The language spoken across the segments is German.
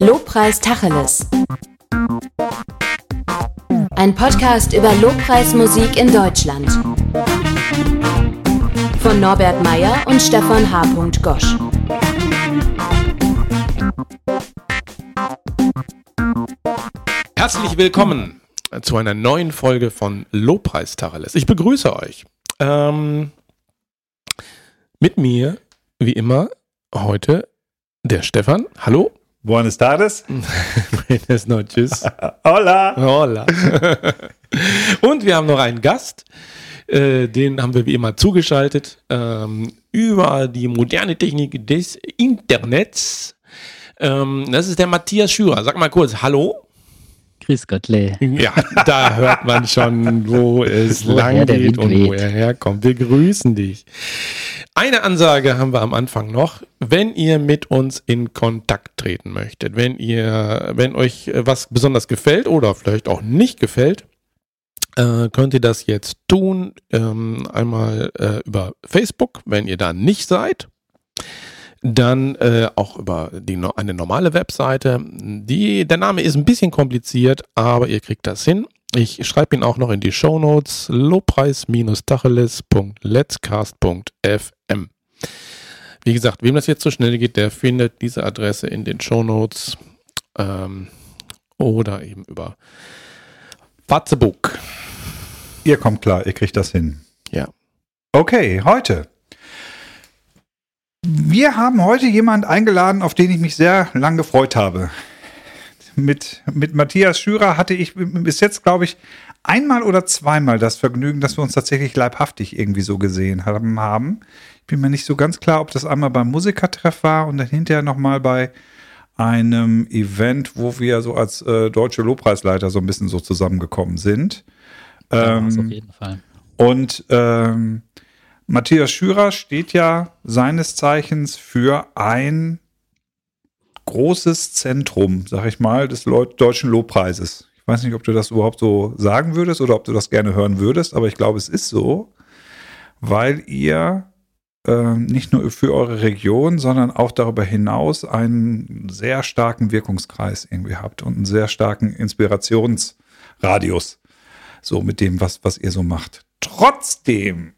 Lobpreis Tacheles. Ein Podcast über Lobpreismusik in Deutschland. Von Norbert Meyer und Stefan H. Gosch. Herzlich willkommen zu einer neuen Folge von Lobpreis Tacheles. Ich begrüße euch. Ähm, mit mir, wie immer, heute der Stefan. Hallo. Buenas tardes. Buenas noches. Hola. Hola. Und wir haben noch einen Gast. Äh, den haben wir wie immer zugeschaltet ähm, über die moderne Technik des Internets. Ähm, das ist der Matthias Schürer. Sag mal kurz Hallo. Grüß Gottle. Ja, da hört man schon, wo es lang geht und wo er herkommt. Wir grüßen dich. Eine Ansage haben wir am Anfang noch. Wenn ihr mit uns in Kontakt treten möchtet, wenn ihr, wenn euch was besonders gefällt oder vielleicht auch nicht gefällt, äh, könnt ihr das jetzt tun. Ähm, einmal äh, über Facebook, wenn ihr da nicht seid. Dann äh, auch über die, eine normale Webseite. Die, der Name ist ein bisschen kompliziert, aber ihr kriegt das hin. Ich schreibe ihn auch noch in die Show Notes. Lobpreis-tacheles.letscast.fm. Wie gesagt, wem das jetzt so schnell geht, der findet diese Adresse in den Show Notes ähm, oder eben über Watzebook. Ihr kommt klar, ihr kriegt das hin. Ja. Okay, heute wir haben heute jemanden eingeladen, auf den ich mich sehr lang gefreut habe. Mit, mit Matthias Schürer hatte ich bis jetzt, glaube ich, einmal oder zweimal das Vergnügen, dass wir uns tatsächlich leibhaftig irgendwie so gesehen haben. Ich bin mir nicht so ganz klar, ob das einmal beim Musikertreff war und dann hinterher nochmal bei einem Event, wo wir so als äh, deutsche Lobpreisleiter so ein bisschen so zusammengekommen sind. Ähm, ja, auf jeden Fall. Und ähm, Matthias Schürer steht ja seines Zeichens für ein großes Zentrum, sag ich mal, des deutschen Lobpreises. Ich weiß nicht, ob du das überhaupt so sagen würdest oder ob du das gerne hören würdest, aber ich glaube, es ist so, weil ihr äh, nicht nur für eure Region, sondern auch darüber hinaus einen sehr starken Wirkungskreis irgendwie habt und einen sehr starken Inspirationsradius, so mit dem, was, was ihr so macht. Trotzdem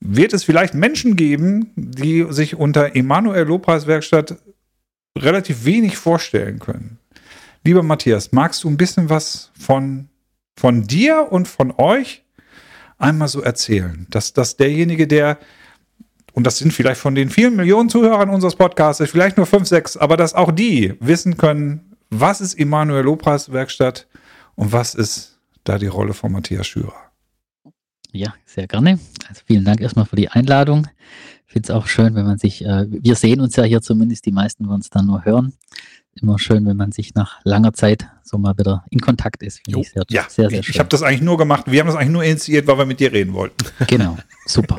wird es vielleicht Menschen geben, die sich unter Emanuel Lopez Werkstatt relativ wenig vorstellen können. Lieber Matthias, magst du ein bisschen was von, von dir und von euch einmal so erzählen? Dass, dass derjenige, der, und das sind vielleicht von den vielen Millionen Zuhörern unseres Podcasts, vielleicht nur fünf, sechs, aber dass auch die wissen können, was ist Emanuel Lopez Werkstatt und was ist da die Rolle von Matthias Schürer? Ja, sehr gerne. Also vielen Dank erstmal für die Einladung. Ich finde es auch schön, wenn man sich, äh, wir sehen uns ja hier zumindest, die meisten werden es dann nur hören. Immer schön, wenn man sich nach langer Zeit so mal wieder in Kontakt ist. Finde ich sehr, ja, sehr, sehr schön. Ich habe das eigentlich nur gemacht, wir haben das eigentlich nur initiiert, weil wir mit dir reden wollten. Genau, super.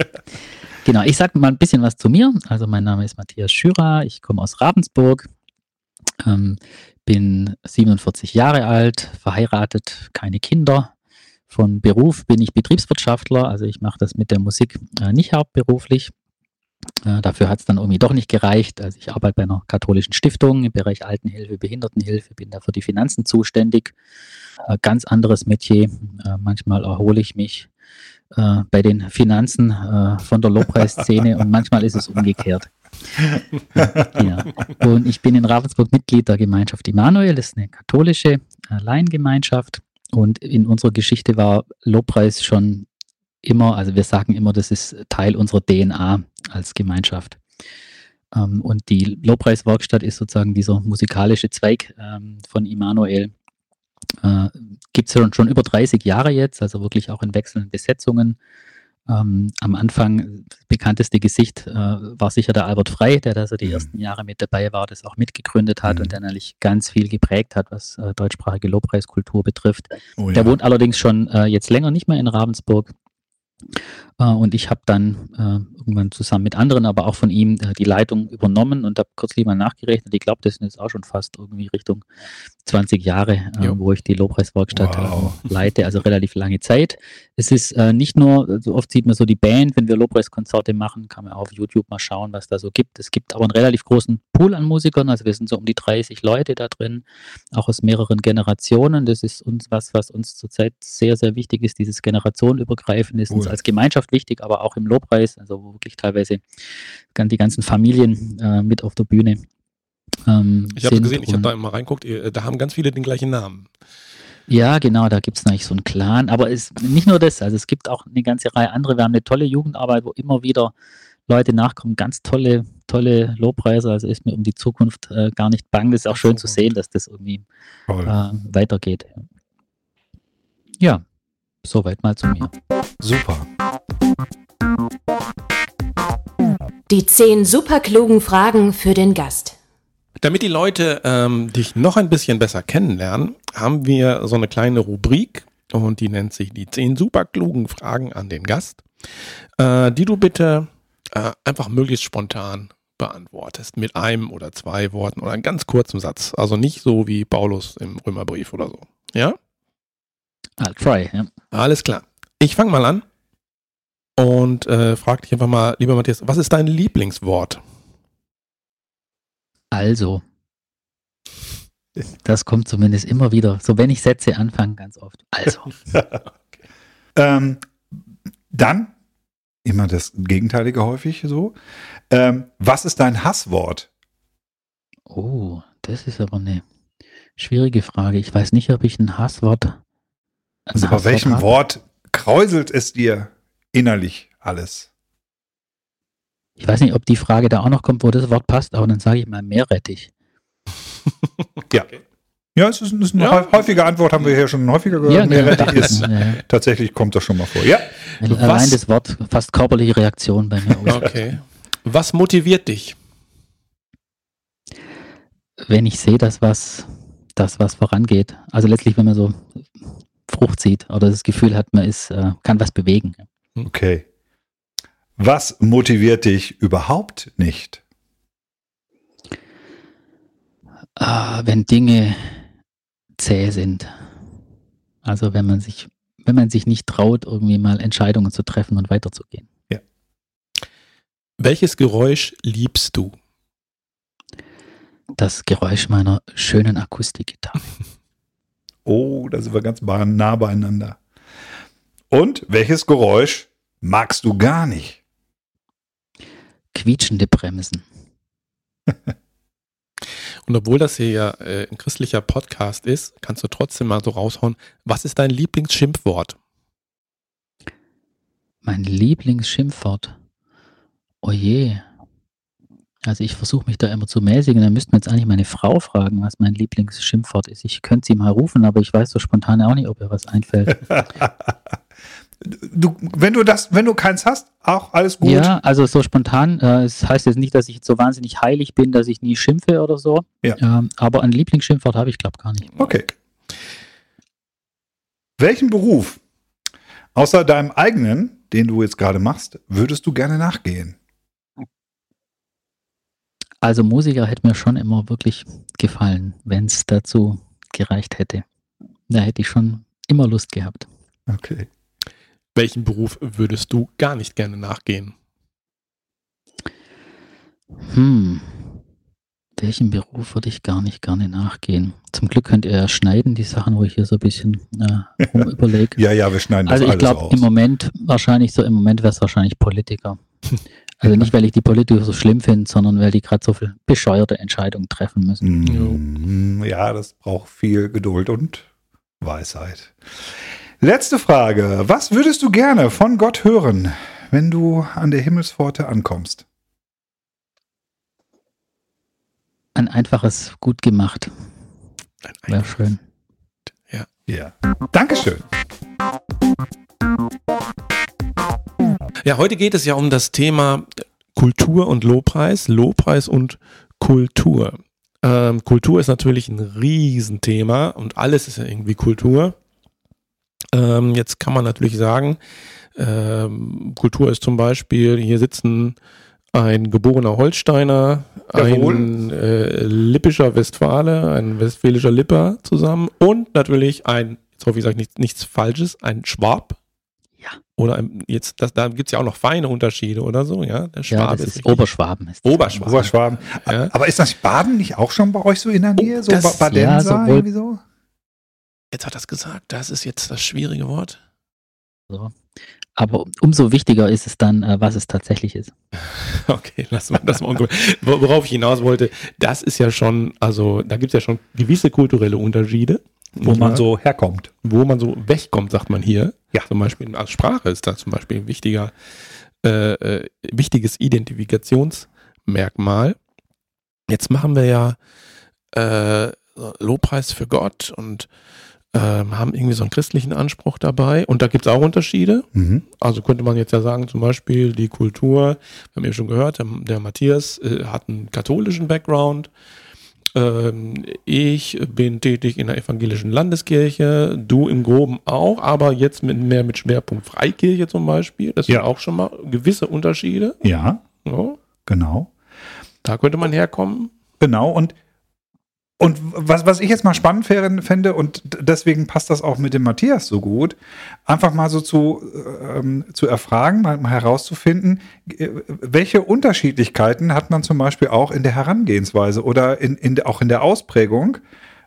genau, ich sage mal ein bisschen was zu mir. Also mein Name ist Matthias Schürer, ich komme aus Ravensburg, ähm, bin 47 Jahre alt, verheiratet, keine Kinder, von Beruf bin ich Betriebswirtschaftler, also ich mache das mit der Musik äh, nicht hauptberuflich. Äh, dafür hat es dann irgendwie doch nicht gereicht. Also ich arbeite bei einer katholischen Stiftung im Bereich Altenhilfe, Behindertenhilfe, bin da für die Finanzen zuständig. Äh, ganz anderes Metier. Äh, manchmal erhole ich mich äh, bei den Finanzen äh, von der Lobpreisszene und manchmal ist es umgekehrt. ja. Und ich bin in Ravensburg Mitglied der Gemeinschaft Immanuel, das ist eine katholische Laiengemeinschaft. Und in unserer Geschichte war Lobpreis schon immer, also wir sagen immer, das ist Teil unserer DNA als Gemeinschaft. Ähm, und die Lobpreiswerkstatt ist sozusagen dieser musikalische Zweig ähm, von Immanuel. Äh, Gibt es schon, schon über 30 Jahre jetzt, also wirklich auch in wechselnden Besetzungen. Ähm, am Anfang das bekannteste Gesicht äh, war sicher der Albert Frey, der da so die mhm. ersten Jahre mit dabei war, das auch mitgegründet hat mhm. und der natürlich ganz viel geprägt hat, was äh, deutschsprachige Lobpreiskultur betrifft. Oh, ja. Der wohnt allerdings schon äh, jetzt länger nicht mehr in Ravensburg. Äh, und ich habe dann äh, irgendwann zusammen mit anderen, aber auch von ihm äh, die Leitung übernommen und habe kürzlich mal nachgerechnet. Ich glaube, das sind jetzt auch schon fast irgendwie Richtung 20 Jahre, äh, wo ich die Lobpreiswerkstatt äh, wow. leite, also relativ lange Zeit. Es ist äh, nicht nur, so oft sieht man so die Band, wenn wir Lobpreiskonzerte machen, kann man auch auf YouTube mal schauen, was da so gibt. Es gibt aber einen relativ großen Pool an Musikern, also wir sind so um die 30 Leute da drin, auch aus mehreren Generationen. Das ist uns was, was uns zurzeit sehr, sehr wichtig ist, dieses generationenübergreifende ist cool. Als Gemeinschaft wichtig, aber auch im Lobpreis, also wirklich teilweise die ganzen Familien äh, mit auf der Bühne. Ähm, ich habe gesehen, ich habe da immer reinguckt, da haben ganz viele den gleichen Namen. Ja, genau, da gibt es natürlich so einen Clan, aber es nicht nur das, also es gibt auch eine ganze Reihe andere. Wir haben eine tolle Jugendarbeit, wo immer wieder Leute nachkommen, ganz tolle, tolle Lobpreise, also ist mir um die Zukunft äh, gar nicht bang. Das ist auch schön zu sehen, dass das irgendwie äh, weitergeht. Ja, soweit mal zu mir. Super. Die zehn superklugen Fragen für den Gast. Damit die Leute ähm, dich noch ein bisschen besser kennenlernen, haben wir so eine kleine Rubrik und die nennt sich die zehn superklugen Fragen an den Gast, äh, die du bitte äh, einfach möglichst spontan beantwortest mit einem oder zwei Worten oder einem ganz kurzen Satz. Also nicht so wie Paulus im Römerbrief oder so. Ja? I'll try, ja. Alles klar. Ich fange mal an und äh, frag dich einfach mal, lieber Matthias, was ist dein Lieblingswort? Also. Das kommt zumindest immer wieder. So, wenn ich Sätze anfange, ganz oft. Also. okay. ähm, dann, immer das Gegenteilige häufig so. Ähm, was ist dein Hasswort? Oh, das ist aber eine schwierige Frage. Ich weiß nicht, ob ich ein Hasswort. Also bei welchem. Wort kräuselt es dir innerlich alles? Ich weiß nicht, ob die Frage da auch noch kommt, wo das Wort passt, aber dann sage ich mal Meerrettich. ja. Ja, es ist, ist eine ja. häufige Antwort, haben wir hier schon häufiger gehört. Ja, genau. Meerrettich ist, ja. tatsächlich kommt das schon mal vor. Ja. Allein das Wort, fast körperliche Reaktion bei mir. Okay. Was motiviert dich? Wenn ich sehe, dass was, dass was vorangeht. Also letztlich, wenn man so Frucht sieht oder das Gefühl hat, man ist, äh, kann was bewegen. Okay. Was motiviert dich überhaupt nicht? Ah, wenn Dinge zäh sind. Also wenn man sich, wenn man sich nicht traut, irgendwie mal Entscheidungen zu treffen und weiterzugehen. Ja. Welches Geräusch liebst du? Das Geräusch meiner schönen Akustikgitarre. oh, da sind wir ganz nah beieinander. Und welches Geräusch magst du gar nicht? quietschende Bremsen. Und obwohl das hier ja äh, ein christlicher Podcast ist, kannst du trotzdem mal so raushauen, was ist dein Lieblingsschimpfwort? Mein Lieblingsschimpfwort? Oh je. Also ich versuche mich da immer zu mäßigen. Dann müssten wir jetzt eigentlich meine Frau fragen, was mein Lieblingsschimpfwort ist. Ich könnte sie mal rufen, aber ich weiß so spontan auch nicht, ob ihr was einfällt. du, wenn du das, wenn du keins hast, auch alles gut. Ja, also so spontan. Äh, es heißt jetzt nicht, dass ich so wahnsinnig heilig bin, dass ich nie schimpfe oder so. Ja. Ähm, aber ein Lieblingsschimpfwort habe ich, glaube gar nicht. Okay. Welchen Beruf außer deinem eigenen, den du jetzt gerade machst, würdest du gerne nachgehen? Also Musiker hätte mir schon immer wirklich gefallen, wenn es dazu gereicht hätte. Da hätte ich schon immer Lust gehabt. Okay. Welchen Beruf würdest du gar nicht gerne nachgehen? Hm. Welchen Beruf würde ich gar nicht gerne nachgehen? Zum Glück könnt ihr ja schneiden, die Sachen, wo ich hier so ein bisschen äh, überlege. ja, ja, wir schneiden das Also ich glaube im Moment wahrscheinlich so, im Moment wäre es wahrscheinlich Politiker. Also nicht, weil ich die Politiker so schlimm finde, sondern weil die gerade so viel bescheuerte Entscheidungen treffen müssen. Mm, ja, das braucht viel Geduld und Weisheit. Letzte Frage. Was würdest du gerne von Gott hören, wenn du an der Himmelspforte ankommst? Ein einfaches gut gemacht. Wäre schön. Ja. Ja. Dankeschön. Ja, heute geht es ja um das Thema Kultur und Lobpreis, Lobpreis und Kultur. Ähm, Kultur ist natürlich ein Riesenthema und alles ist ja irgendwie Kultur. Ähm, jetzt kann man natürlich sagen, Ähm, Kultur ist zum Beispiel, hier sitzen ein geborener Holsteiner, Jawohl. ein äh, lippischer Westfale, ein westfälischer Lipper zusammen und natürlich ein, jetzt hoffe ich, sage nichts, nichts Falsches, ein Schwab. Ja. Oder jetzt, das, da gibt es ja auch noch feine Unterschiede oder so, ja. Der Ja, Schwabe das ist wirklich- Oberschwaben. Ist. Oberschwaben. Oberschwaben. Ja. Aber ist das Baden nicht auch schon bei euch so in der Nähe? so das- Ba- Badenser ja, irgendwie so? Jetzt hat er es gesagt, das ist jetzt das schwierige Wort. So. Aber umso wichtiger ist es dann, äh, was es tatsächlich ist. Okay, lassen wir das mal. unge- Wo- Worauf ich hinaus wollte, das ist ja schon, also da gibt es ja schon gewisse kulturelle Unterschiede. Wo man so herkommt. wo man so wegkommt, sagt man hier. Ja. Zum Beispiel als Sprache ist das zum Beispiel ein wichtiger, äh, äh, wichtiges Identifikationsmerkmal. Jetzt machen wir ja äh, Lobpreis für Gott und ähm, haben irgendwie so einen christlichen Anspruch dabei. Und da gibt es auch Unterschiede. Mhm. Also könnte man jetzt ja sagen, zum Beispiel die Kultur, wir haben ja schon gehört, der, der Matthias äh, hat einen katholischen Background. Ähm, ich bin tätig in der evangelischen Landeskirche, du im Groben auch, aber jetzt mit, mehr mit Schwerpunkt Freikirche zum Beispiel. Das Ja. sind auch schon mal gewisse Unterschiede. Ja, Ja. genau. Da könnte man herkommen. Genau. Und, und was, was ich jetzt mal spannend fände, und deswegen passt das auch mit dem Matthias so gut, einfach mal so zu, ähm, zu erfragen, mal, mal herauszufinden, äh, welche Unterschiedlichkeiten hat man zum Beispiel auch in der Herangehensweise oder in, in, auch in der Ausprägung.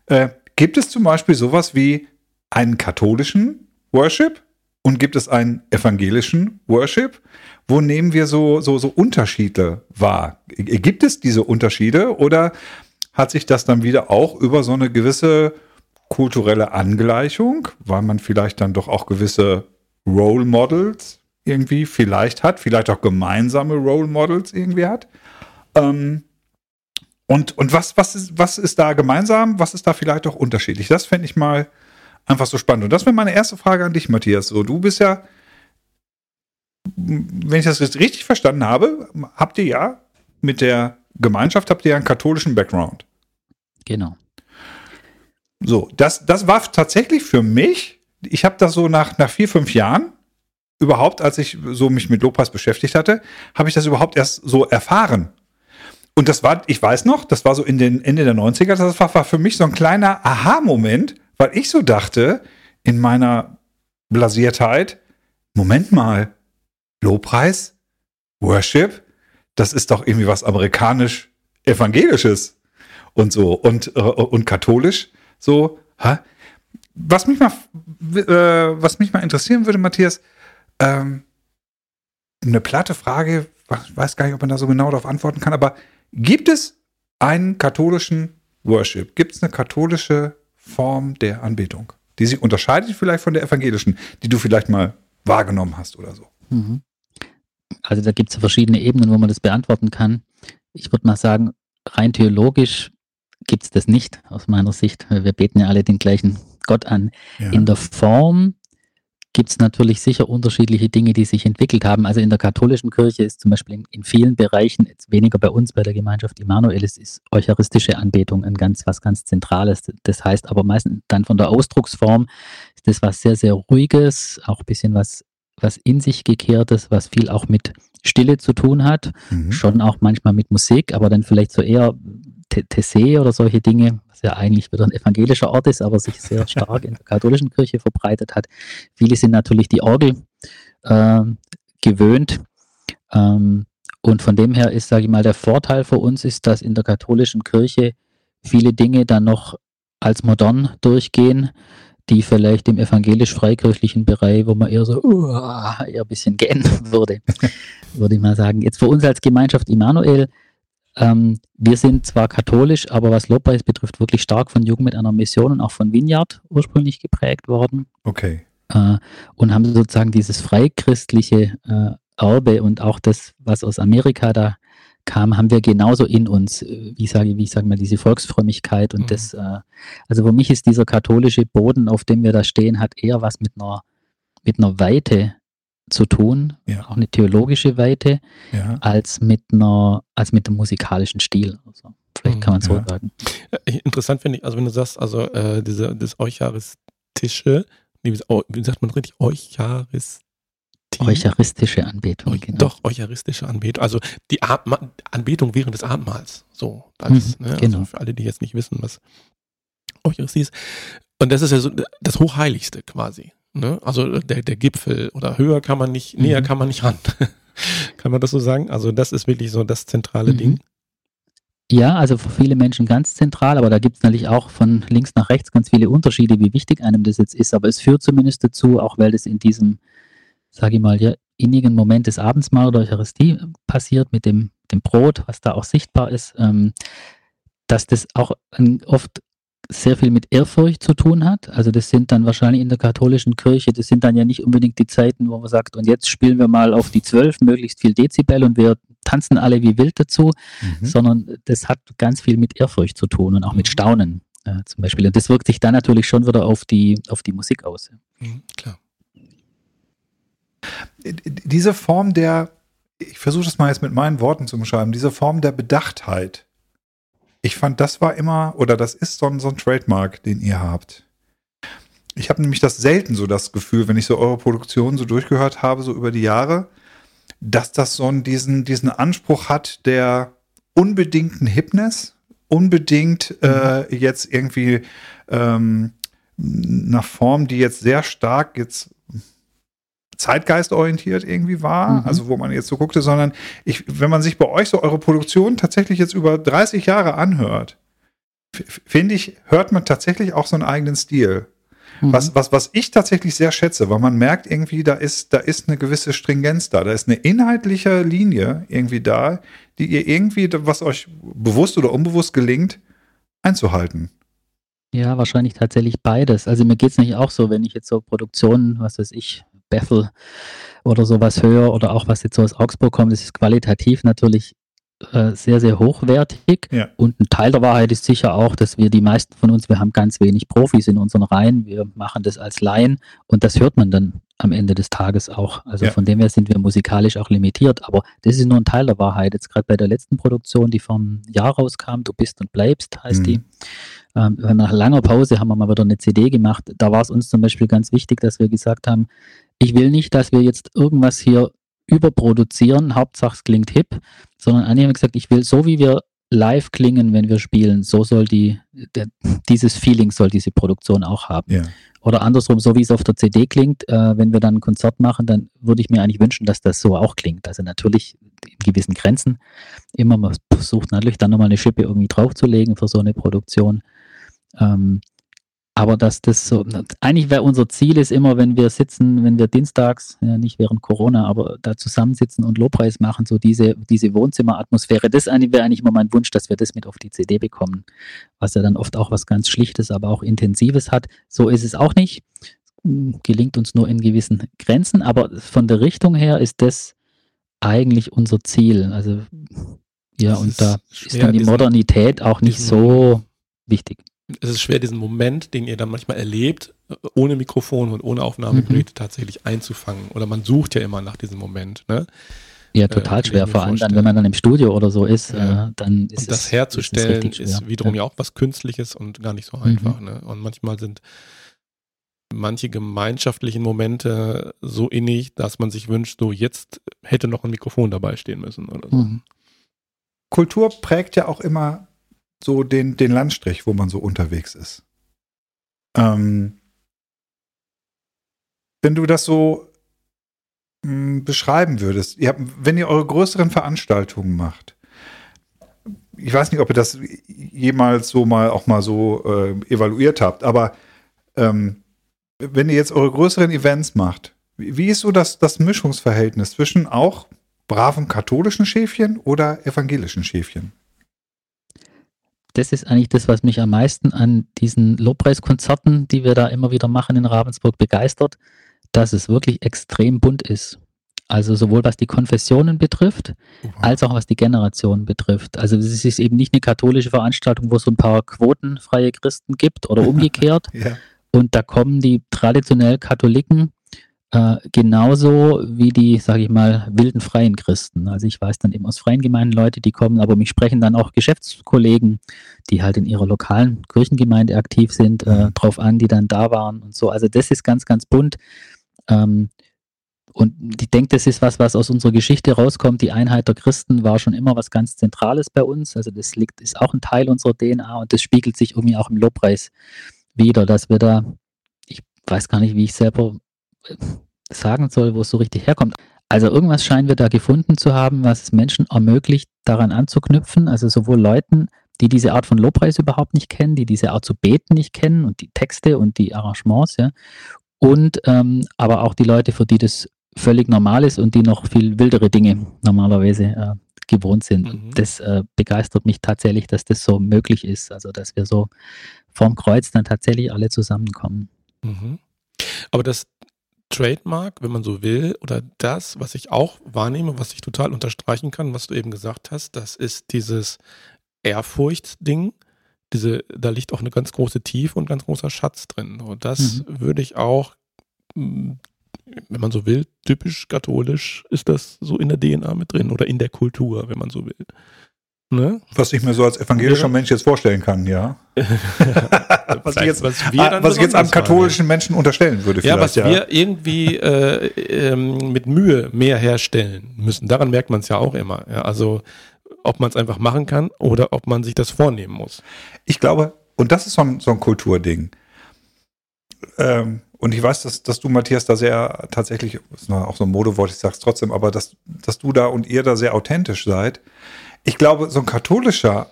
Äh, gibt es zum Beispiel sowas wie einen katholischen Worship und gibt es einen evangelischen Worship? Wo nehmen wir so, so, so Unterschiede wahr? Gibt es diese Unterschiede oder hat sich das dann wieder auch über so eine gewisse kulturelle Angleichung, weil man vielleicht dann doch auch gewisse Role Models irgendwie vielleicht hat, vielleicht auch gemeinsame Role Models irgendwie hat? Ähm, und, und was, was, ist, was ist da gemeinsam? Was ist da vielleicht auch unterschiedlich? Das fände ich mal einfach so spannend. Und das wäre meine erste Frage an dich, Matthias. So, du bist ja, wenn ich das richtig verstanden habe, habt ihr ja mit der Gemeinschaft habt ihr ja einen katholischen Background. Genau. So, das, das war tatsächlich für mich, ich habe das so nach, nach vier, fünf Jahren überhaupt, als ich so mich mit Lobpreis beschäftigt hatte, habe ich das überhaupt erst so erfahren. Und das war, ich weiß noch, das war so in den Ende der 90er, das war, war für mich so ein kleiner Aha-Moment, weil ich so dachte, in meiner Blasiertheit, Moment mal, Lobpreis, Worship, das ist doch irgendwie was amerikanisch-evangelisches und so und, äh, und katholisch so. Hä? Was mich mal, äh, was mich mal interessieren würde, Matthias, ähm, eine platte Frage, ich weiß gar nicht, ob man da so genau darauf antworten kann, aber gibt es einen katholischen Worship? Gibt es eine katholische Form der Anbetung, die sich unterscheidet vielleicht von der evangelischen, die du vielleicht mal wahrgenommen hast oder so? Mhm. Also da gibt es verschiedene Ebenen, wo man das beantworten kann. Ich würde mal sagen, rein theologisch gibt es das nicht aus meiner Sicht. Wir beten ja alle den gleichen Gott an. Ja. In der Form gibt es natürlich sicher unterschiedliche Dinge, die sich entwickelt haben. Also in der katholischen Kirche ist zum Beispiel in, in vielen Bereichen, jetzt weniger bei uns, bei der Gemeinschaft Immanuel, es ist eucharistische Anbetung ein ganz, was ganz Zentrales. Das heißt aber meistens dann von der Ausdrucksform ist das was sehr, sehr Ruhiges, auch ein bisschen was, was in sich gekehrtes, was viel auch mit Stille zu tun hat Mhm. schon auch manchmal mit Musik, aber dann vielleicht so eher Te- Tessé oder solche Dinge, was ja eigentlich wieder ein evangelischer Ort ist, aber sich sehr stark in der katholischen Kirche verbreitet hat. Viele sind natürlich die Orgel ähm, gewöhnt. Ähm, und von dem her ist, sage ich mal, der Vorteil für uns ist, dass in der katholischen Kirche viele Dinge dann noch als modern durchgehen, die vielleicht im evangelisch-freikirchlichen Bereich, wo man eher so uh, eher ein bisschen gähnen würde, würde ich mal sagen. Jetzt für uns als Gemeinschaft Immanuel, ähm, wir sind zwar katholisch, aber was Lobpreis betrifft, wirklich stark von Jugend mit einer Mission und auch von Vineyard ursprünglich geprägt worden Okay. äh, und haben sozusagen dieses freikristliche äh, Erbe und auch das, was aus Amerika da kam, haben wir genauso in uns, äh, wie sage wie ich sage mal, diese Volksfrömmigkeit und Mhm. das, äh, also für mich ist dieser katholische Boden, auf dem wir da stehen, hat eher was mit einer, mit einer Weite zu tun, Ja. auch eine theologische Weite, Ja. als mit einer, als mit dem musikalischen Stil. Also, vielleicht kann man so Ja. sagen. Äh, Interessant finde ich, also wenn du sagst, also äh, diese, das Eucharistische, wie, oh, wie sagt man richtig? Eucharistische? Die Eucharistische Anbetung. Genau. Doch, eucharistische Anbetung. Also die Anbetung während des Abendmahls. So, als, mhm, ne? genau. Also für alle, die jetzt nicht wissen, was Eucharistie ist. Und das ist ja so das Hochheiligste quasi. Ne? Also der, der Gipfel oder höher kann man nicht, mhm. näher kann man nicht ran. kann man das so sagen? Also das ist wirklich so das zentrale mhm. Ding. Ja, also für viele Menschen ganz zentral, aber da gibt es natürlich auch von links nach rechts ganz viele Unterschiede, wie wichtig einem das jetzt ist. Aber es führt zumindest dazu, auch weil das in diesem, sage ich mal, ja, innigen Moment des Abendsmahl oder Eucharistie passiert mit dem, dem Brot, was da auch sichtbar ist, ähm, dass das auch oft sehr viel mit Ehrfurcht zu tun hat. Also das sind dann wahrscheinlich in der katholischen Kirche, das sind dann ja nicht unbedingt die Zeiten, wo man sagt, und jetzt spielen wir mal auf die zwölf, möglichst viel Dezibel und wir tanzen alle wie wild dazu, mhm. sondern das hat ganz viel mit Ehrfurcht zu tun und auch mit mhm. Staunen äh, zum Beispiel. Und das wirkt sich dann natürlich schon wieder auf die, auf die Musik aus. Mhm, klar. Diese Form der, ich versuche das mal jetzt mit meinen Worten zu beschreiben, diese Form der Bedachtheit, ich fand, das war immer, oder das ist so ein, so ein Trademark, den ihr habt. Ich habe nämlich das selten so das Gefühl, wenn ich so eure Produktion so durchgehört habe, so über die Jahre, dass das so einen, diesen, diesen Anspruch hat der unbedingten Hipness, unbedingt äh, mhm. jetzt irgendwie ähm, einer Form, die jetzt sehr stark jetzt zeitgeistorientiert irgendwie war, mhm. also wo man jetzt so guckte, sondern ich, wenn man sich bei euch so eure Produktion tatsächlich jetzt über 30 Jahre anhört, finde ich, hört man tatsächlich auch so einen eigenen Stil. Mhm. Was, was, was ich tatsächlich sehr schätze, weil man merkt irgendwie, da ist, da ist eine gewisse Stringenz da, da ist eine inhaltliche Linie irgendwie da, die ihr irgendwie, was euch bewusst oder unbewusst gelingt, einzuhalten. Ja, wahrscheinlich tatsächlich beides. Also mir geht es nicht auch so, wenn ich jetzt so Produktionen, was weiß ich, Bethel oder sowas höre oder auch was jetzt so aus Augsburg kommt, das ist qualitativ natürlich äh, sehr, sehr hochwertig. Ja. Und ein Teil der Wahrheit ist sicher auch, dass wir die meisten von uns, wir haben ganz wenig Profis in unseren Reihen, wir machen das als Laien und das hört man dann am Ende des Tages auch. Also ja. von dem her sind wir musikalisch auch limitiert, aber das ist nur ein Teil der Wahrheit. Jetzt gerade bei der letzten Produktion, die vom Jahr rauskam, Du bist und bleibst, heißt mhm. die. Ähm, nach langer Pause haben wir mal wieder eine CD gemacht. Da war es uns zum Beispiel ganz wichtig, dass wir gesagt haben, ich will nicht, dass wir jetzt irgendwas hier überproduzieren, Hauptsache es klingt hip, sondern Anni hat gesagt, ich will so wie wir live klingen, wenn wir spielen, so soll die, der, dieses Feeling soll diese Produktion auch haben. Ja. Oder andersrum, so wie es auf der CD klingt, äh, wenn wir dann ein Konzert machen, dann würde ich mir eigentlich wünschen, dass das so auch klingt. Also natürlich in gewissen Grenzen. Immer man versucht natürlich dann nochmal eine Schippe irgendwie draufzulegen für so eine Produktion. Ähm, aber dass das so, eigentlich wäre unser Ziel ist immer, wenn wir sitzen, wenn wir dienstags, ja nicht während Corona, aber da zusammensitzen und Lobpreis machen, so diese, diese Wohnzimmeratmosphäre, das wäre eigentlich immer mein Wunsch, dass wir das mit auf die CD bekommen, was ja dann oft auch was ganz Schlichtes, aber auch Intensives hat. So ist es auch nicht. Gelingt uns nur in gewissen Grenzen, aber von der Richtung her ist das eigentlich unser Ziel. Also ja, das und da ist dann die Modernität auch nicht so wichtig es ist schwer, diesen Moment, den ihr dann manchmal erlebt, ohne Mikrofon und ohne Aufnahmegeräte mhm. tatsächlich einzufangen. Oder man sucht ja immer nach diesem Moment. Ne? Ja, total äh, schwer. Vor allem dann, wenn man dann im Studio oder so ist, ja. äh, dann ist und das es, herzustellen ist, ist wiederum ja. ja. auch was Künstliches und gar nicht so einfach. Mhm. Ne? Und manchmal sind manche gemeinschaftlichen Momente so innig, dass man sich wünscht, so jetzt hätte noch ein Mikrofon dabei stehen müssen oder so. Mhm. Kultur prägt ja auch immer so den, den Landstrich, wo man so unterwegs ist. Ähm, wenn du das so mh, hm, beschreiben würdest, ihr habt, wenn ihr eure größeren Veranstaltungen macht, ich weiß nicht, ob ihr das jemals so mal auch mal so äh, evaluiert habt, aber ähm, wenn ihr jetzt eure größeren Events macht, wie ist so das, das Mischungsverhältnis zwischen auch braven katholischen Schäfchen oder evangelischen Schäfchen? Das ist eigentlich das, was mich am meisten an diesen Lobpreiskonzerten, die wir da immer wieder machen in Ravensburg, begeistert, dass es wirklich extrem bunt ist. Also sowohl was die Konfessionen betrifft, wow. als auch was die Generationen betrifft. Also es ist eben nicht eine katholische Veranstaltung, wo es so ein paar quotenfreie Christen gibt oder umgekehrt. ja. Und da kommen die traditionell Katholiken äh, genauso wie die, sage ich mal, wilden freien Christen. Also ich weiß dann eben aus freien Gemeinden Leute, die kommen, aber mich sprechen dann auch Geschäftskollegen, die halt in ihrer lokalen Kirchengemeinde aktiv sind, äh, mhm. drauf an, die dann da waren und so. Also das ist ganz, ganz bunt. Ähm, Und ich denke, das ist was, was aus unserer Geschichte rauskommt. Die Einheit der Christen war schon immer was ganz Zentrales bei uns. Also das liegt, ist auch ein Teil unserer DNA und das spiegelt sich irgendwie auch im Lobpreis wieder, dass wir da, ich weiß gar nicht, wie ich selber sagen soll, wo es so richtig herkommt. Also irgendwas scheinen wir da gefunden zu haben, was es Menschen ermöglicht, daran anzuknüpfen. Also sowohl Leuten, die diese Art von Lobpreis überhaupt nicht kennen, die diese Art zu beten nicht kennen und die Texte und die Arrangements, ja. Und ähm, aber auch die Leute, für die das völlig normal ist und die noch viel wildere Dinge normalerweise äh, gewohnt sind. Mhm. Das äh, begeistert mich tatsächlich, dass das so möglich ist. Also dass wir so vorm Kreuz dann tatsächlich alle zusammenkommen. Mhm. Aber das Trademark, wenn man so will, oder das, was ich auch wahrnehme, was ich total unterstreichen kann, was du eben gesagt hast, das ist dieses Ehrfurcht-Ding. Diese, da liegt auch eine ganz große Tiefe und ganz großer Schatz drin. Und das mhm. würde ich auch, wenn man so will, typisch katholisch ist das so in der DNA mit drin oder in der Kultur, wenn man so will. Ne? Was ich mir so als evangelischer ja. Mensch jetzt vorstellen kann, ja. was ich jetzt, was wir was ich jetzt einem katholischen Menschen unterstellen würde. Ja, was ja. wir irgendwie äh, ähm, mit Mühe mehr herstellen müssen. Daran merkt man es ja auch immer. Ja, also ob man es einfach machen kann oder ob man sich das vornehmen muss. Ich glaube, und das ist so ein, so ein Kulturding. Ähm, und ich weiß, dass, dass du, Matthias, da sehr tatsächlich, ist auch so ein Modewort, ich sag's trotzdem, aber dass, dass du da und ihr da sehr authentisch seid. Ich glaube, so ein katholischer,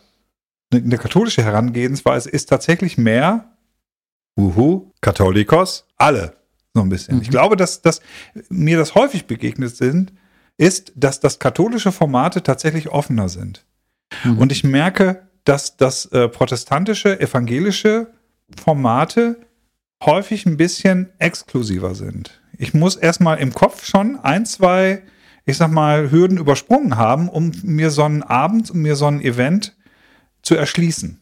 eine, eine katholische Herangehensweise ist tatsächlich mehr, uhu, Katholikos, alle, so ein bisschen. Mhm. Ich glaube, dass, dass mir das häufig begegnet sind, ist, dass das katholische Formate tatsächlich offener sind. Mhm. Und ich merke, dass das äh, protestantische, evangelische Formate häufig ein bisschen exklusiver sind. Ich muss erstmal im Kopf schon ein, zwei, ich sag mal, Hürden übersprungen haben, um mir so einen Abend, um mir so ein Event zu erschließen.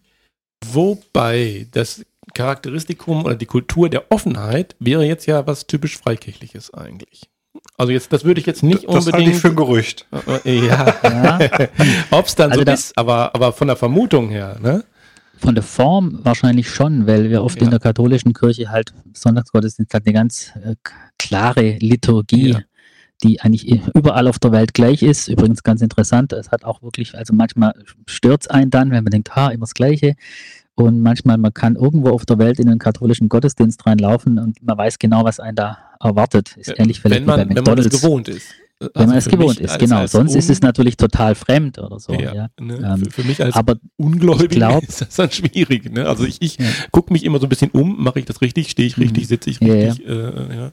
Wobei das Charakteristikum oder die Kultur der Offenheit wäre jetzt ja was typisch Freikirchliches eigentlich. Also jetzt, das würde ich jetzt nicht das unbedingt. Das halte ich für ein Gerücht. Äh, ja. ja. Ob es dann also so da, ist, aber, aber von der Vermutung her, ne? Von der Form wahrscheinlich schon, weil wir oft ja. in der katholischen Kirche halt Sonntagsgottesdienst hat eine ganz äh, klare Liturgie, ja. Die eigentlich überall auf der Welt gleich ist. Übrigens ganz interessant, es hat auch wirklich, also manchmal stört es einen dann, wenn man denkt, ha, immer das Gleiche. Und manchmal, man kann irgendwo auf der Welt in einen katholischen Gottesdienst reinlaufen und man weiß genau, was einen da erwartet. Ist ähnlich vielleicht wenn man, bei McDonald's. Wenn man es gewohnt ist. Also wenn man es gewohnt ist, als, genau. Als Sonst ist es natürlich total fremd oder so. Ja, ja. Ne? Ähm, für, mich als aber Ungläubiger glaub, ist das dann schwierig. Ne? Also ich, ich ja. gucke mich immer so ein bisschen um, mache ich das richtig, stehe ich richtig, mhm. sitze ich richtig. Ja, äh,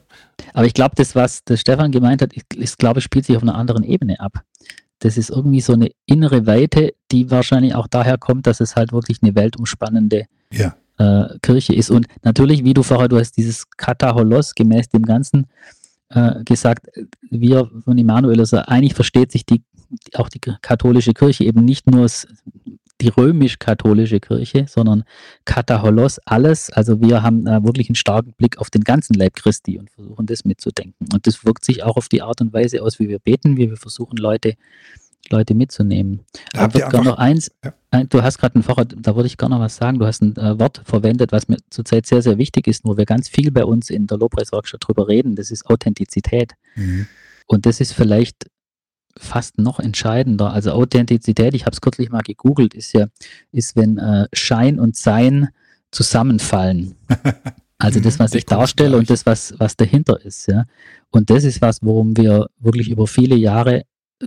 aber ich glaube, das, was der Stefan gemeint hat, ist, ist glaube ich, spielt sich auf einer anderen Ebene ab das ist irgendwie so eine innere Weite, die wahrscheinlich auch daher kommt, dass es halt wirklich eine weltumspannende ja. äh, Kirche ist. Und natürlich, wie du vorher, du hast dieses Kataholos gemäß dem Ganzen äh, gesagt, wir von Immanuel, also eigentlich versteht sich die, auch die katholische Kirche eben nicht nur die römisch-katholische Kirche, sondern Kataholos, alles. Also wir haben äh, wirklich einen starken Blick auf den ganzen Leib Christi und versuchen das mitzudenken. Und das wirkt sich auch auf die Art und Weise aus, wie wir beten, wie wir versuchen, Leute, Leute mitzunehmen. Da wird gar noch eins, ja. ein, du hast gerade ein Vorrat, da würde ich gerne noch was sagen. Du hast ein äh, Wort verwendet, was mir zurzeit sehr, sehr wichtig ist, wo wir ganz viel bei uns in der Lobpreiswerkstatt drüber reden. Das ist Authentizität. Mhm. Und das ist vielleicht fast noch entscheidender. Also Authentizität, ich habe es kürzlich mal gegoogelt, ist ja, ist, wenn äh, Schein und Sein zusammenfallen. Also das, was ich darstelle und das, was, was dahinter ist. Ja. Und das ist was, worum wir wirklich über viele Jahre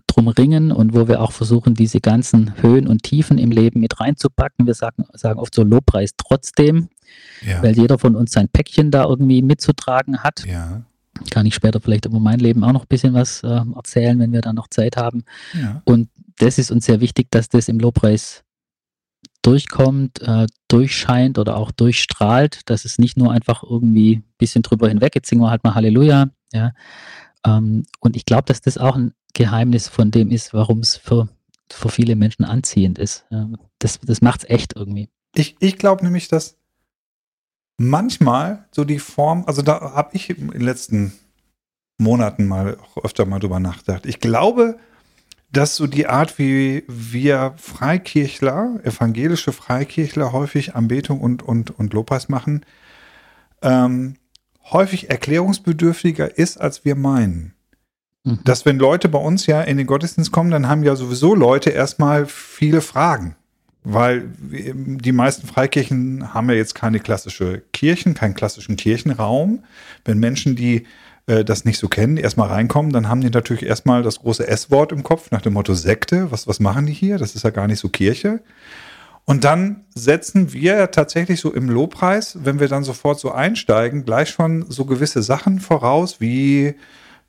drum ringen und wo wir auch versuchen, diese ganzen Höhen und Tiefen im Leben mit reinzupacken. Wir sagen, sagen oft so Lobpreis trotzdem, ja. weil jeder von uns sein Päckchen da irgendwie mitzutragen hat. Ja kann ich später vielleicht über mein Leben auch noch ein bisschen was äh, erzählen, wenn wir dann noch Zeit haben. Ja. Und das ist uns sehr wichtig, dass das im Lobpreis durchkommt, äh, durchscheint oder auch durchstrahlt, dass es nicht nur einfach irgendwie ein bisschen drüber hinweg, jetzt singen wir halt mal Halleluja. Ja. Ähm, und ich glaube, dass das auch ein Geheimnis von dem ist, warum es für, für viele Menschen anziehend ist. Das, das macht es echt irgendwie. Ich, ich glaube nämlich, dass manchmal so die Form, also da habe ich in den letzten Monaten mal auch öfter mal drüber nachgedacht. Ich glaube, dass so die Art, wie wir Freikirchler, evangelische Freikirchler häufig Anbetung und, und, und Lobpreis machen, ähm, häufig erklärungsbedürftiger ist, als wir meinen. Mhm. dass wenn Leute bei uns ja in den Gottesdienst kommen, dann haben ja sowieso Leute erstmal viele Fragen. Weil die meisten Freikirchen haben ja jetzt keine klassische Kirchen, keinen klassischen Kirchenraum. Wenn Menschen, die äh, das nicht so kennen, erstmal reinkommen, dann haben die natürlich erstmal das große S-Wort im Kopf nach dem Motto Sekte. Was, was machen die hier? Das ist ja gar nicht so Kirche. Und dann setzen wir tatsächlich so im Lobpreis, wenn wir dann sofort so einsteigen, gleich schon so gewisse Sachen voraus, wie